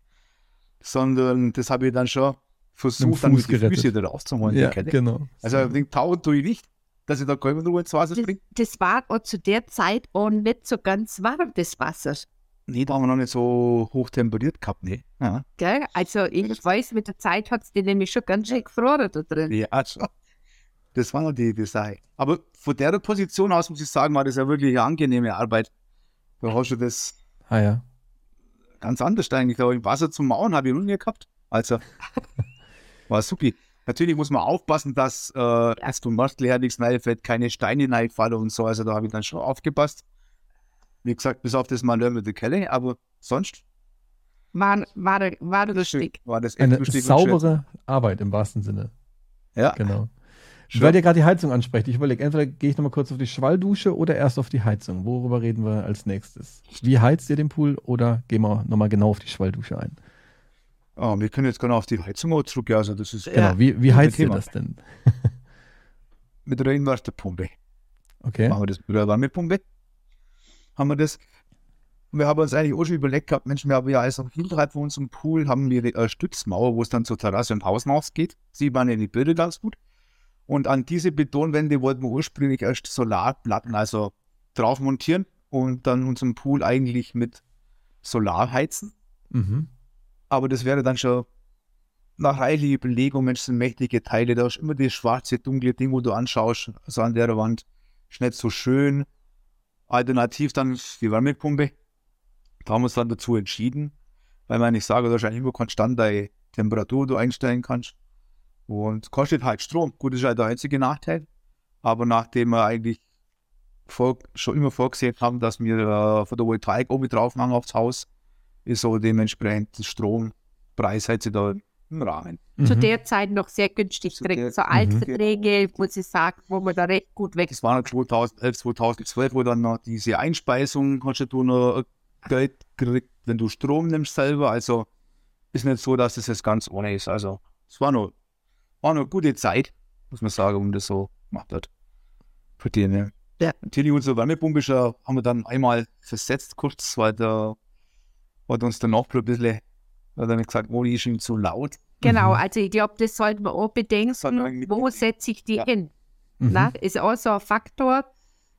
Sondern das habe ich dann schon versucht, dann mit die gerettet. Füße da rauszuholen, Ja, die Kette. genau. Also wegen Tauchen tue ich nicht, dass ich da keine Ruhe ins Wasser springe. das war auch zu der Zeit auch nicht so ganz warm, das Wasser. Nee, da haben wir noch nicht so hoch temperiert gehabt, nee. Ja, Gell? Also ich weiß, mit der Zeit hat es die nämlich schon ganz schön gefroren da drin. ja schon. Das war noch die, die Sache. Aber von der Position aus muss ich sagen, war das ja wirklich eine angenehme Arbeit. Da hast du das Ah ja. ganz anders eigentlich. Da im Wasser zum Mauern habe ich noch nie gehabt. Also, war super. Natürlich muss man aufpassen, dass äh, erst vom Mastl her nichts reinfällt, keine Steine reinfallen und so. Also da habe ich dann schon aufgepasst. Wie gesagt, bis auf das Malheur mit der Kelle, aber sonst War, war, war lustig. war das echt Eine lustig saubere Arbeit im wahrsten Sinne. Ja, Genau. Schön. Weil ihr gerade die Heizung ansprecht, ich überlege, entweder gehe ich nochmal kurz auf die Schwalldusche oder erst auf die Heizung. Worüber reden wir als nächstes? Wie heizt ihr den Pool oder gehen wir nochmal genau auf die Schwalldusche ein? Ah, wir können jetzt gerne auf die Heizung auch zurück. Also das ist Genau, wie, wie heizt ihr das denn? mit der Inverterpumpe. Okay. Machen wir das mit der Wärmepumpe. Haben wir das. Und wir haben uns eigentlich auch schon überlegt gehabt, Mensch, wir haben ja also hinterhalb von unserem Pool haben wir eine Stützmauer, wo es dann zur Terrasse und Haus rausgeht. Sieht man in die Bilder ganz gut. Und an diese Betonwände wollten wir ursprünglich erst Solarplatten, also drauf montieren und dann unseren Pool eigentlich mit Solar heizen. Mhm. Aber das wäre dann schon nach reichlicher Belegung, Mensch, sind mächtige Teile. Da ist immer das schwarze, dunkle Ding, wo du anschaust, also an der Wand. Ist nicht so schön. Alternativ dann die Wärmepumpe. Da haben wir uns dann dazu entschieden, weil man nicht sage, da ist eigentlich immer konstant deine Temperatur, die du einstellen kannst. Und kostet halt Strom. Gut, das ist halt der einzige Nachteil. Aber nachdem wir eigentlich vor, schon immer vorgesehen haben, dass wir äh, Photovoltaik oben drauf machen aufs Haus, ist so dementsprechend der Strompreis halt sich da im Rahmen. Zu Mhm. der Zeit noch sehr günstig Zu gekriegt. der- So Altverträge, muss ich sagen, wo man da recht gut weg Das war noch 2011, 2012, wo dann noch diese Einspeisung hast du noch Geld gekriegt, wenn du Strom nimmst selber. Also ist nicht so, dass es jetzt ganz ohne ist. Also es war noch, war eine gute Zeit, muss man sagen, um das so gemacht hat. Für die, ne? Ja. Natürlich, unsere Wärmepumpe ja, haben wir dann einmal versetzt kurz, weil da hat uns der Nachbar ein bisschen, hat dann gesagt, oh, die ist ihm zu laut. Genau, Mhm. also ich glaube, das sollten wir auch bedenken. Wo setze ich die Ja. hin? Mhm. Na, ist auch so ein Faktor.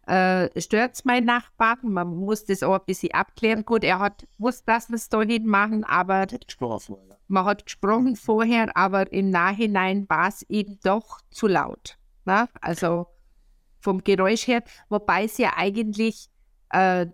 Äh, Stört es meinen Nachbarn? Man muss das auch ein bisschen abklären. Gut, er hat gewusst, dass wir es da hin machen, aber man hat gesprochen vorher, aber im Nachhinein war es eben doch zu laut. Na? Also vom Geräusch her, wobei es ja eigentlich äh,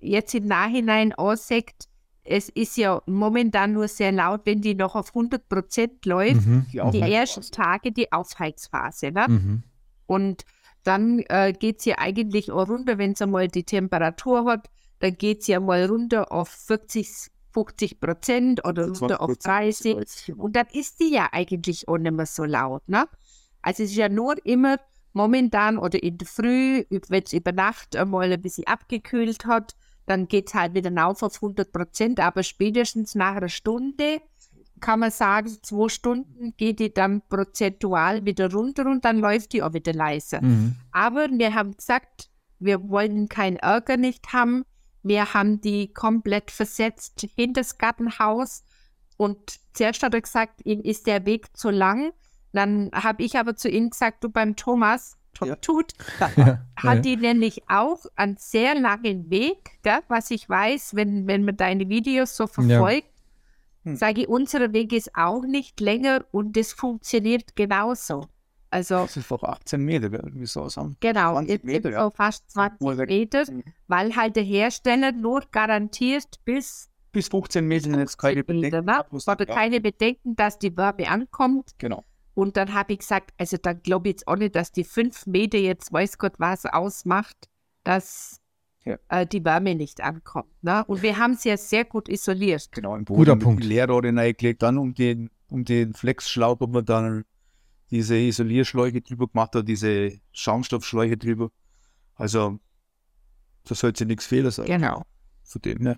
jetzt im Nachhinein aussagt, es ist ja momentan nur sehr laut, wenn die noch auf 100 Prozent läuft. Mhm. Die Aufheizphase. ersten Tage die Aufheizphase. Ne? Mhm. Und dann äh, geht es ja eigentlich auch runter, wenn es einmal die Temperatur hat, dann geht es ja mal runter auf 40, 50 Prozent oder runter auf 30. Und dann ist die ja eigentlich auch nicht mehr so laut. Ne? Also es ist ja nur immer momentan oder in der Früh, wenn es über Nacht einmal ein bisschen abgekühlt hat, dann geht es halt wieder rauf auf 100 Prozent. Aber spätestens nach einer Stunde kann man sagen, zwei Stunden geht die dann prozentual wieder runter und dann läuft die auch wieder leiser. Mhm. Aber wir haben gesagt, wir wollen kein Ärger nicht haben. Wir haben die komplett versetzt hinter das Gartenhaus. Und zuerst hat er gesagt, ihm ist der Weg zu lang. Dann habe ich aber zu ihm gesagt, du beim Thomas, Ja. tut, Ja. hat die nämlich auch einen sehr langen Weg, gell, was ich weiß, wenn, wenn man deine Videos so verfolgt. Hm. Sage ich, unser Weg ist auch nicht länger und das funktioniert genauso. Also Das ist doch 18 Meter, wie soll sagen? Genau, 20 jetzt Meter, ja. so fast 20 Oder- Meter, Mhm. weil halt der Hersteller nur garantiert bis Bis 15 Meter jetzt keine 15 Meter, Bedenken. ne? Keine Bedenken, dass die Wärme ankommt. Genau. Und dann habe ich gesagt, also dann glaube ich jetzt auch nicht, dass die 5 Meter jetzt weiß Gott was ausmacht, dass Ja. äh, die Wärme nicht ankommt. Ne? Und wir haben es ja sehr gut isoliert. Genau, im Guter Boden Punkt. die Leerrohre reingelegt, dann um den um den Flexschlauch haben wir dann diese Isolierschläuche drüber gemacht, oder diese Schaumstoffschläuche drüber. Also, das sollte nichts Fehler sein. Genau. Von dem, ne?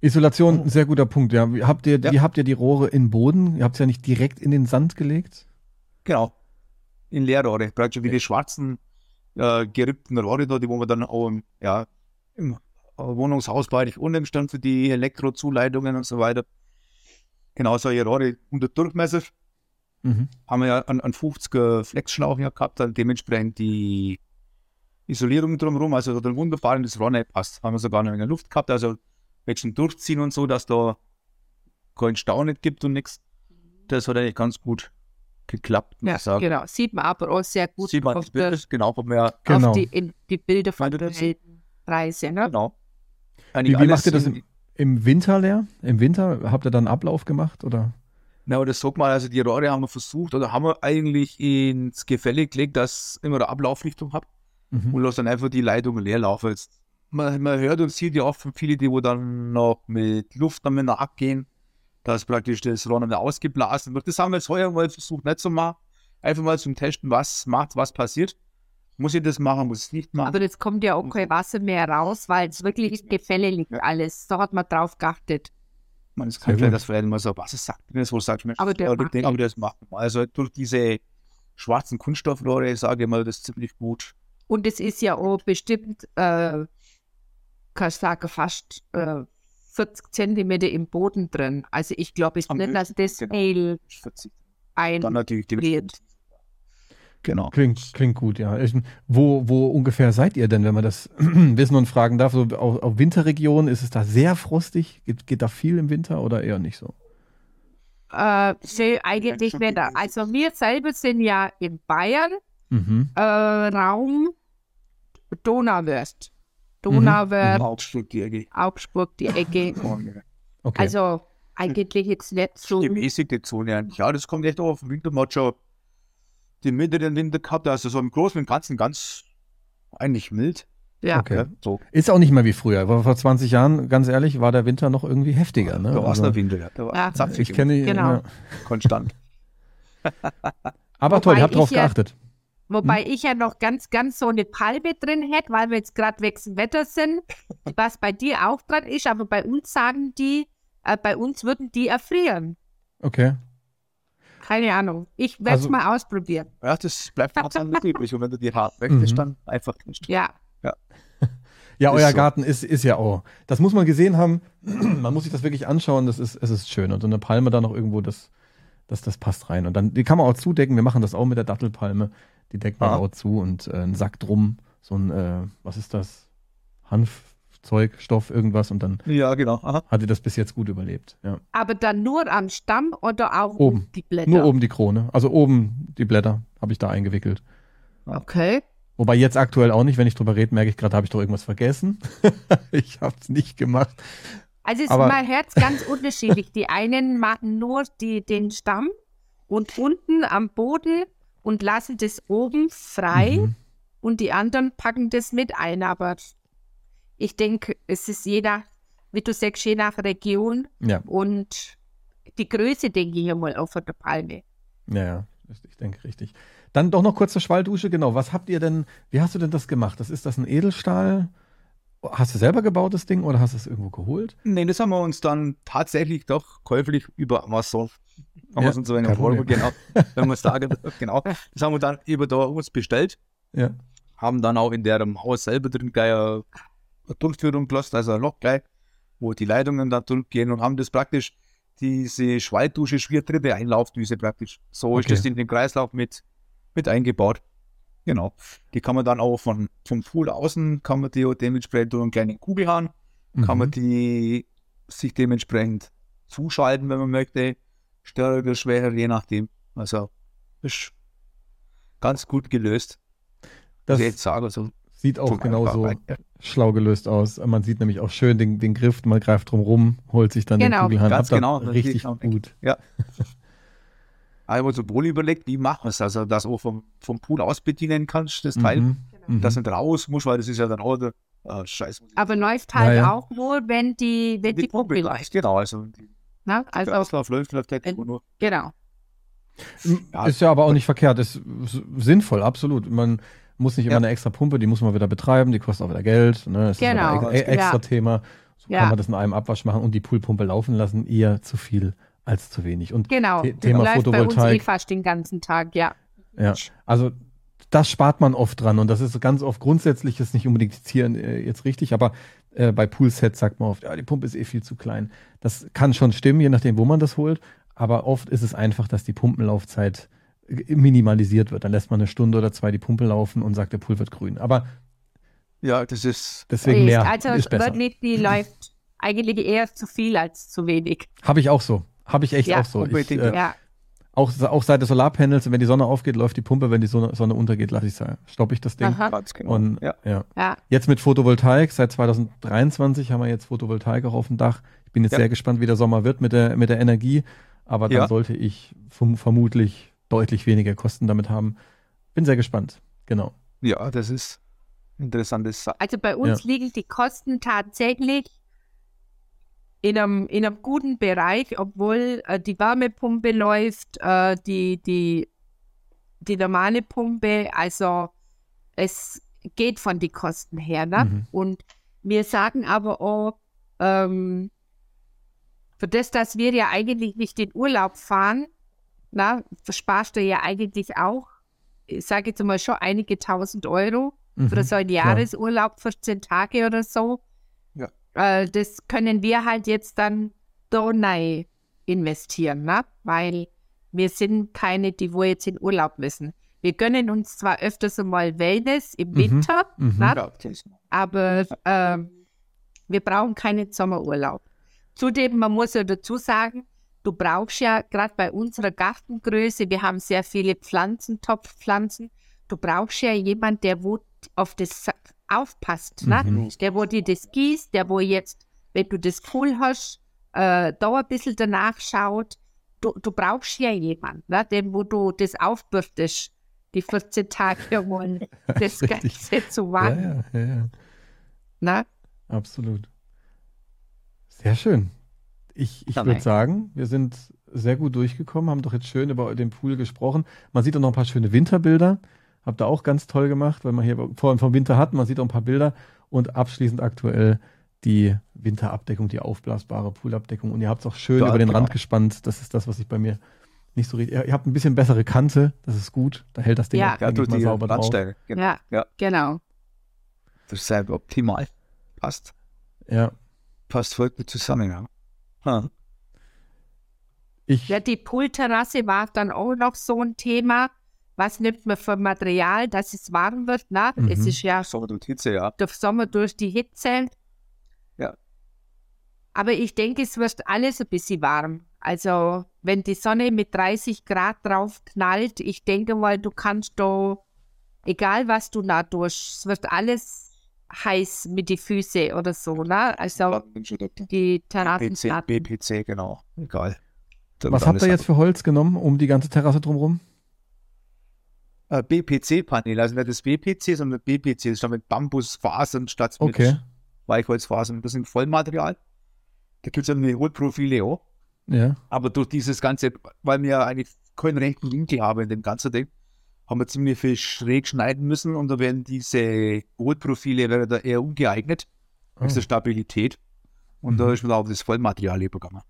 Isolation, ein sehr guter Punkt. Ja. Wie habt ihr, Ja. wie habt ihr die Rohre in Boden? Ihr habt es ja nicht direkt in den Sand gelegt? Genau. In Leerrohre. Praktisch wie die schwarzen äh, gerippten Rohre da, die wo wir dann auch im, ja, im äh, Wohnungshausbau eigentlich unten für die Elektrozuleitungen und so weiter. Genau solche Rohre unter Durchmesser. Mhm. Haben wir ja an, an 50er Flexschlauch ja gehabt, dann dementsprechend die Isolierung drumherum, also hat ein wunderbares Rohr nicht passt. Haben wir sogar noch in der Luft gehabt, also zum Durchziehen und so, dass da keinen Stau nicht gibt und nichts. Das hat eigentlich ganz gut geklappt, Ja, ich sagen. genau. Sieht man aber auch sehr gut Sieht man auf, die der, Bilder, genau, wir ja, Genau. auf die, in, die Bilder von der das? Heldenreise. Ne? genau. Wie, Eigentlich wie alles macht ihr das in- im, im Winter leer? Im Winter habt ihr dann einen Ablauf gemacht? Oder? Na, aber das sagt mal, also die Rohre haben wir versucht oder haben wir eigentlich ins Gefälle gelegt, dass ich immer eine Ablaufrichtung habe Mhm. und lass dann einfach die Leitung leer laufen. Jetzt, man, man hört und sieht ja oft von vielen, die wo dann noch mit Luft dann nachgehen, dass praktisch das Rohr noch ausgeblasen wird. Das haben wir jetzt heuer mal versucht nicht zu machen. Einfach mal zum Testen, was macht, was passiert. Muss ich das machen, muss ich es nicht machen? Aber das kommt ja auch kein Wasser mehr raus, weil es wirklich Gefälle liegt alles. Da hat man drauf geachtet. Man, es kann vielleicht, dass vielleicht mal so, was es sagt, wenn es wohl sagt, Mensch, Aber der ja, ich macht denke, aber das machen wir. Also durch diese schwarzen Kunststoffrohre, sage ich mal, das ist ziemlich gut. Und es ist ja auch bestimmt, äh, kann ich sagen, fast äh, 40 Zentimeter im Boden drin. Also ich glaube es Am nicht, dass das genau. Mehl 40. ein Dann natürlich die wird. Genau. Klingt, klingt gut, ja. Ich, wo, wo ungefähr seid ihr denn, wenn man das wissen und fragen darf? So auf, auf Winterregionen, ist es da sehr frostig? Geht, geht da viel im Winter oder eher nicht so? Äh, nee, eigentlich nicht. Also wir selber sind ja in Bayern, Mhm. äh, Raum Donauwörth. Donauwörth, Augsburg, die Ecke. Augsburg, die Ecke. Okay. Also eigentlich jetzt nicht so. Gemäßigte Zone eigentlich. Ja, das kommt echt auch auf den Winter. Hat schon den Winter gehabt, also so im Großen und Ganzen ganz eigentlich mild. Ja. okay. Ja, so. Ist auch nicht mehr wie früher. Vor vor 20 Jahren, ganz ehrlich, war der Winter noch irgendwie heftiger. Ne? Da war es Also, der Winter, ja. Da war Ja. zapfig ich kenne Genau. ja. konstant. Aber Wobei toll, ihr habt drauf ich ja- geachtet. Wobei ich ja noch ganz, ganz so eine Palme drin hätte, weil wir jetzt gerade wechseln Wetter sind, was bei dir auch dran ist, aber bei uns sagen die, äh, bei uns würden die erfrieren. Okay. Keine Ahnung. Ich werde es Also- mal ausprobieren. Ja, das bleibt ganz anders übrig. Und wenn du die hart möchtest, Mhm. dann einfach nicht. Ja. Ja, Ist euer so. Garten ist, ist ja auch. Das muss man gesehen haben. man muss sich das wirklich anschauen. Das ist, es ist schön. Und so eine Palme da noch irgendwo, das, das, das passt rein. Und dann, die kann man auch zudecken. Wir machen das auch mit der Dattelpalme. Die deckt man Ah. auch zu und äh, einen Sack drum. So ein, äh, was ist das? Hanfzeug, Stoff, irgendwas. Und dann Ja, genau. Aha. hat ihr das bis jetzt gut überlebt. Ja. Aber dann nur am Stamm oder auch Oben. die Blätter? Nur oben die Krone. Also oben die Blätter habe ich da eingewickelt. Okay. Wobei jetzt aktuell auch nicht, wenn ich drüber rede, merke ich gerade, habe ich doch irgendwas vergessen. ich habe es nicht gemacht. Also es Aber- ist mein Herz ganz unterschiedlich. Die einen machen nur die, den Stamm und unten am Boden und lassen das oben frei Mhm. und die anderen packen das mit ein. Aber ich denke, es ist je nach, wie du sagst, je nach Region Ja, und die Größe, denke ich mal, auch von der Palme. ja, ja. Ich denke richtig. Dann doch noch kurz zur Schwalldusche, genau. Was habt ihr denn, wie hast du denn das gemacht? Das ist das ein Edelstahl? Hast du selber gebaut, das Ding, oder hast du es irgendwo geholt? Nee, das haben wir uns dann tatsächlich doch käuflich über Amazon. Ja, Amazon so eine kein Folge, Problem. genau. Wenn man sagen darf, genau. Das haben wir dann über da uns bestellt. Ja. haben dann auch in deren Haus selber drin gleich eine Durchführung gelassen, also ein Loch gleich, wo die Leitungen da durchgehen und haben das praktisch, diese Schwalddusche, schwiertritte Einlaufdüse praktisch. So ist Okay. das in den Kreislauf mit, mit eingebaut. Genau. Die kann man dann auch von, vom Pool außen, kann man die dementsprechend durch einen kleinen Kugelhahn, kann man Mhm. die sich dementsprechend zuschalten, wenn man möchte. Stärker oder schwächer, je nachdem. Also, ist ganz gut gelöst. Das ich jetzt sagen. Also, sieht auch genauso schlau gelöst aus. Man sieht nämlich auch schön den, den Griff, man greift drum rum, holt sich dann den Genau. Kugelhahn Ganz ab. Genau, Richtig auch gut. Ja. Aber so wohl überlegt, wie machen wir es? Also, dass du auch vom, vom Pool aus bedienen kannst, das Teil, Mhm. Mhm. dass du nicht raus musst, weil das ist ja dann auch der äh, Scheiß. Aber läuft halt Ja, ja. auch nur, wenn die, wenn die, Pumpe läuft. Genau, also die Ne? Also, Kreislauf läuft, läuft halt Wenn- nur. genau. Ja. Ist ja aber auch nicht verkehrt, ist sinnvoll, absolut. Man muss nicht immer ja. eine extra Pumpe, die muss man wieder betreiben, die kostet auch wieder Geld. Ne? Das genau. ist ein extra Thema. So kann man das in einem Abwasch machen und die Poolpumpe laufen lassen, eher zu viel als zu wenig. Und genau, The Thema läuft Photovoltaik. Bei uns eh fast den ganzen Tag, ja. Ja, also das spart man oft dran und das ist ganz oft grundsätzlich ist nicht unbedingt hier äh, jetzt richtig, aber äh, bei Poolsets sagt man oft, ja, die Pumpe ist eh viel zu klein. Das kann schon stimmen, je nachdem, wo man das holt, aber oft ist es einfach, dass die Pumpenlaufzeit minimalisiert wird. Dann lässt man eine Stunde oder zwei die Pumpe laufen und sagt, der Pool wird grün. Aber ja, das ist deswegen mehr also ist besser. wird nicht, die läuft eigentlich eher zu viel als zu wenig. Habe ich auch so. Habe ich echt Ja, auch so. Ich, äh, Ja, auch, auch seit der Solarpanels, wenn die Sonne aufgeht, läuft die Pumpe, wenn die Sonne, Sonne untergeht, lasse ich. Stoppe ich das Ding. Aha. ganz genau. Und ja. ja. ja. Jetzt mit Photovoltaik, seit 2023 haben wir jetzt Photovoltaik auch auf dem Dach. Ich bin jetzt Ja. sehr gespannt, wie der Sommer wird mit der, mit der Energie. Aber dann Ja. sollte ich verm vermutlich deutlich weniger Kosten damit haben. Bin sehr gespannt. Genau. ja, das ist interessantes Sa Also bei uns liegen die Kosten tatsächlich in einem, in einem guten Bereich, obwohl äh, die Wärmepumpe läuft, äh, die, die, die normale Pumpe, also es geht von den Kosten her. Ne? Mhm. Und wir sagen aber auch, ähm, für das, dass wir ja eigentlich nicht in Urlaub fahren, na, versparst du ja eigentlich auch, ich sage jetzt mal schon einige tausend Euro für Mhm, so einen. Jahresurlaub, 14 Tage oder so. Ja. Äh, das können wir halt jetzt dann da rein investieren, ne? weil wir sind keine, die wo jetzt in Urlaub müssen. Wir gönnen uns zwar öfters einmal Wellness im Mhm, Winter, mhm. ne? Ja, das- aber ähm, wir brauchen keinen Sommerurlaub. Zudem, man muss ja dazu sagen, du brauchst ja gerade bei unserer Gartengröße, wir haben sehr viele Pflanzen, Topfpflanzen, du brauchst ja jemand, der wo auf das aufpasst, ne? Mhm. der wo dir das gießt, der wo jetzt, wenn du das Pool hast, äh, da ein bisschen danach schaut. Du, du brauchst ja jemanden, ne? den wo du das aufbürstest, die 14 Tage wollen, das. Ganze zu Ja, machen. ja, ja, ja. Ne? Absolut. Sehr schön. Ich, ich würde sagen, wir sind sehr gut durchgekommen, haben doch jetzt schön über den Pool gesprochen. Man sieht auch noch ein paar schöne Winterbilder. Habt ihr auch ganz toll gemacht, weil man hier vor allem vom Winter hat. Man sieht auch ein paar Bilder. Und abschließend aktuell die Winterabdeckung, die aufblasbare Poolabdeckung. Und ihr habt es auch schön Ja, über den genau. Rand gespannt. Das ist das, was ich bei mir nicht so richtig. Ihr habt ein bisschen bessere Kante, das ist gut. Da hält das Ding Ja. auch, ja, ich mal sauber drauf. Genau. Ja, Ja. genau. Das ist halt optimal. Passt. Ja. Passt voll gut zusammen. Ja. Ha. Ich, Ja, die Poolterrasse war dann auch noch so ein Thema. Was nimmt man für Material, dass es warm wird? Na, Mhm. es ist ja So und Hitze, ja. der Sommer durch die Hitze. Ja. Aber ich denke, es wird alles ein bisschen warm. Also, wenn die Sonne mit 30 Grad drauf knallt, ich denke mal, du kannst da, egal was du da tust, es wird alles heiß mit die Füße oder so, ne? Also, die Terrassenplatten. BPC, genau. Egal. Da was habt ihr jetzt für Holz genommen, um die ganze Terrasse drumherum? Äh, BPC-Panel, also nicht das BPC, sondern BPC, das ist schon mit Bambusfasern statt Okay. mit Weichholzfasern. Das sind Vollmaterial. Da gibt es ja die Hohlprofile auch. Ja. Aber durch dieses Ganze, weil wir eigentlich keinen rechten Winkel haben in dem ganzen Ding, haben wir ziemlich viel schräg schneiden müssen und da werden diese Hohlprofile werden da eher ungeeignet, Oh. der Stabilität. Und Mhm. da ist mir auf das Vollmaterial übergegangen.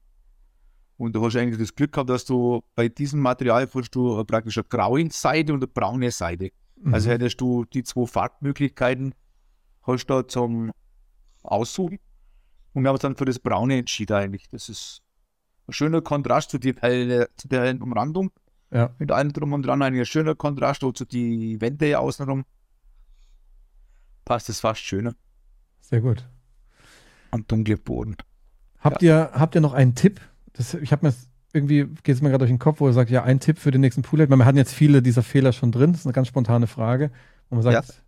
Und da hast du eigentlich das Glück gehabt, dass du bei diesem Material hast du äh, praktisch eine graue Seite und eine braune Seite. Mhm. Also hättest du die zwei Farbmöglichkeiten hast du da zum Aussuchen. Und wir haben uns dann für das Braune entschieden eigentlich. Das ist ein schöner Kontrast zu, die helle, zu der hellen Umrandung. Ja. Mit allem drum und dran ein schöner Kontrast auch zu die Wände hier außenrum. Passt es fast schöner. Sehr gut. Und dunkler Boden. Habt ihr, habt ihr noch einen Tipp? Das, ich habe mir irgendwie geht es mir gerade durch den Kopf, wo ihr sagt, ja, ein Tipp für den nächsten Pool. Weil wir hatten jetzt viele dieser Fehler schon drin. Das ist eine ganz spontane Frage. Und man sagt,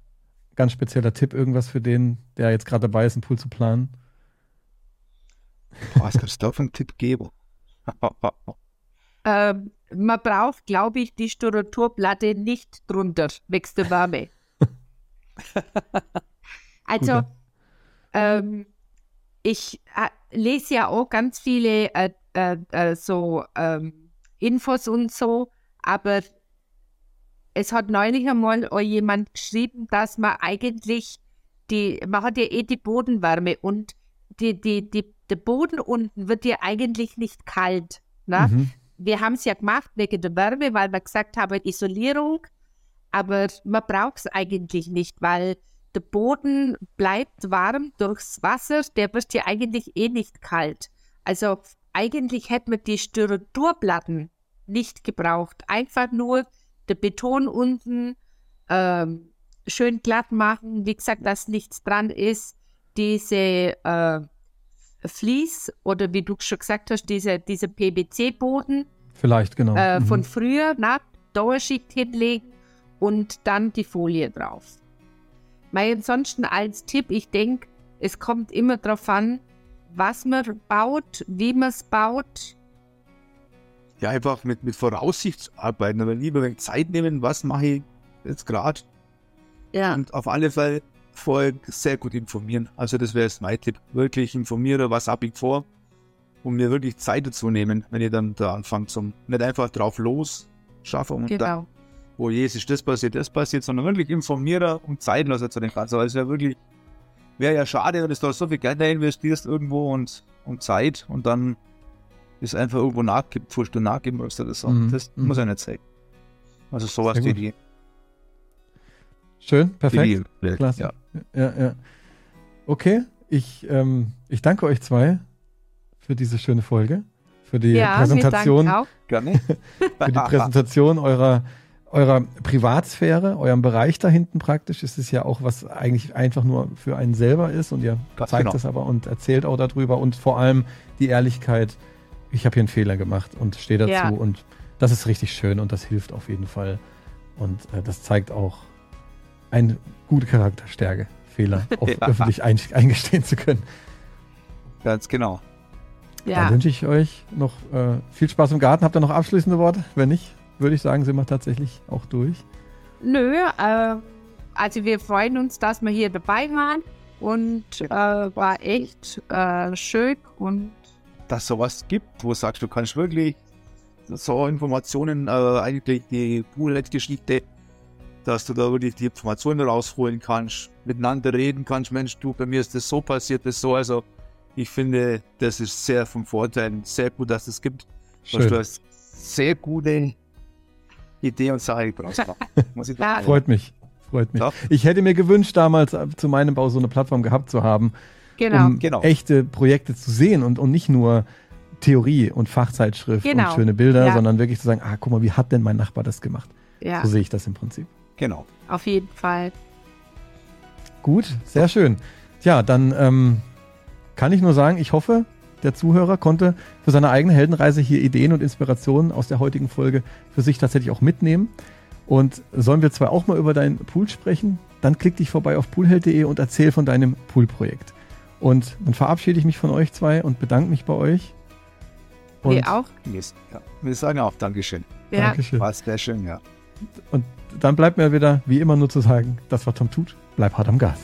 ganz spezieller Tipp, irgendwas für den, der jetzt gerade dabei ist, einen Pool zu planen. Boah, was kannst du da für einen Tipp geben? Ähm, man braucht, glaube ich, die Styroturplatte nicht drunter, wächst der Wärme. also, ähm, ich äh, lese ja auch ganz viele äh, äh, äh, so ähm, Infos und so, Aber es hat neulich einmal jemand geschrieben, dass man eigentlich die, man hat ja eh die Bodenwärme und die, die, die, der Boden unten wird ja eigentlich nicht kalt. Ne? Mhm. Wir haben es ja gemacht wegen der Wärme, weil wir gesagt haben, Isolierung, aber man braucht es eigentlich nicht, weil der Boden bleibt warm durchs Wasser, der wird ja eigentlich eh nicht kalt. Also eigentlich hätte man die Styroturplatten nicht gebraucht. Einfach nur der Beton unten ähm, schön glatt machen. Wie gesagt, dass nichts dran ist. Diese äh, Vlies oder wie du schon gesagt hast, diese, diese PVC-Boden. Vielleicht, genau. Äh, mhm. Von früher, na, Dauerschicht hinlegen und dann die Folie drauf. Mal ansonsten als Tipp, ich denke, es kommt immer darauf an, was man baut, wie man es baut. Ja, einfach mit, mit Voraussicht arbeiten, aber lieber wenn Zeit nehmen, was mache ich jetzt gerade. Ja. Und auf alle Fälle vorher sehr gut informieren. Also das wäre jetzt mein Tipp. Wirklich informieren, was habe ich vor und mir wirklich Zeit dazu nehmen, wenn ihr dann da anfangt zum nicht einfach drauf los schaffen und genau. dann, oh je, ist das passiert, das passiert, sondern wirklich informieren und Zeit lassen zu den Ganzen. Also es wäre wirklich wäre ja schade, wenn du da so viel Geld investierst irgendwo und, und Zeit und dann ist einfach irgendwo nachgibt, furcht du nachgeben musst oder so. Mhm. Das mhm. muss ja nicht sein. Also sowas die Idee. Schön, perfekt. Die, Klasse. Ja. Ja, ja. Okay, ich, ähm, ich danke euch zwei für diese schöne Folge, für die ja, Präsentation. Gerne. für die Präsentation eurer eurer Privatsphäre, eurem Bereich da hinten praktisch, ist es ja auch, was eigentlich einfach nur für einen selber ist und ihr Ganz zeigt genau. das aber und erzählt auch darüber und vor allem die Ehrlichkeit, ich habe hier einen Fehler gemacht und stehe dazu ja. und das ist richtig schön und das hilft auf jeden Fall und äh, das zeigt auch eine gute Charakterstärke, Fehler auch ja. öffentlich ein, eingestehen zu können. Ganz genau. Ja. Dann wünsche ich euch noch äh, viel Spaß im Garten. Habt ihr noch abschließende Worte? Wenn nicht, würde ich sagen, sind wir tatsächlich auch durch. Nö, äh, also wir freuen uns, dass wir hier dabei waren und äh, war echt äh, schön und dass sowas gibt, wo du sagst, du kannst wirklich so Informationen, äh, eigentlich die Bullet-Geschichte, dass du da wirklich die Informationen rausholen kannst, miteinander reden kannst, Mensch, du, bei mir ist das so passiert, das so, also ich finde, das ist sehr vom Vorteil, sehr gut, dass es gibt. Schön. Du hast sehr gute Idee und Sache gebraucht Freut mich. Freut mich. Ja. Ich hätte mir gewünscht, damals äh, zu meinem Bau so eine Plattform gehabt zu haben, genau. um genau. echte Projekte zu sehen und, und nicht nur Theorie und Fachzeitschrift genau. und schöne Bilder, ja. sondern wirklich zu sagen, ah, guck mal, wie hat denn mein Nachbar das gemacht? Ja. So sehe ich das im Prinzip. Genau. Auf jeden Fall. Gut, sehr schön. Tja, dann ähm, kann ich nur sagen, ich hoffe, der Zuhörer konnte für seine eigene Heldenreise hier Ideen und Inspirationen aus der heutigen Folge für sich tatsächlich auch mitnehmen. Und sollen wir zwar auch mal über deinen Pool sprechen, dann klick dich vorbei auf poolheld.de und erzähl von deinem Poolprojekt. Und dann verabschiede ich mich von euch zwei und bedanke mich bei euch. Und wir auch. Ja, wir sagen auch Dankeschön. Ja. Dankeschön. War sehr schön, ja. Und dann bleibt mir wieder, wie immer, nur zu sagen, das war Tom Tut. Bleib hart am Gas.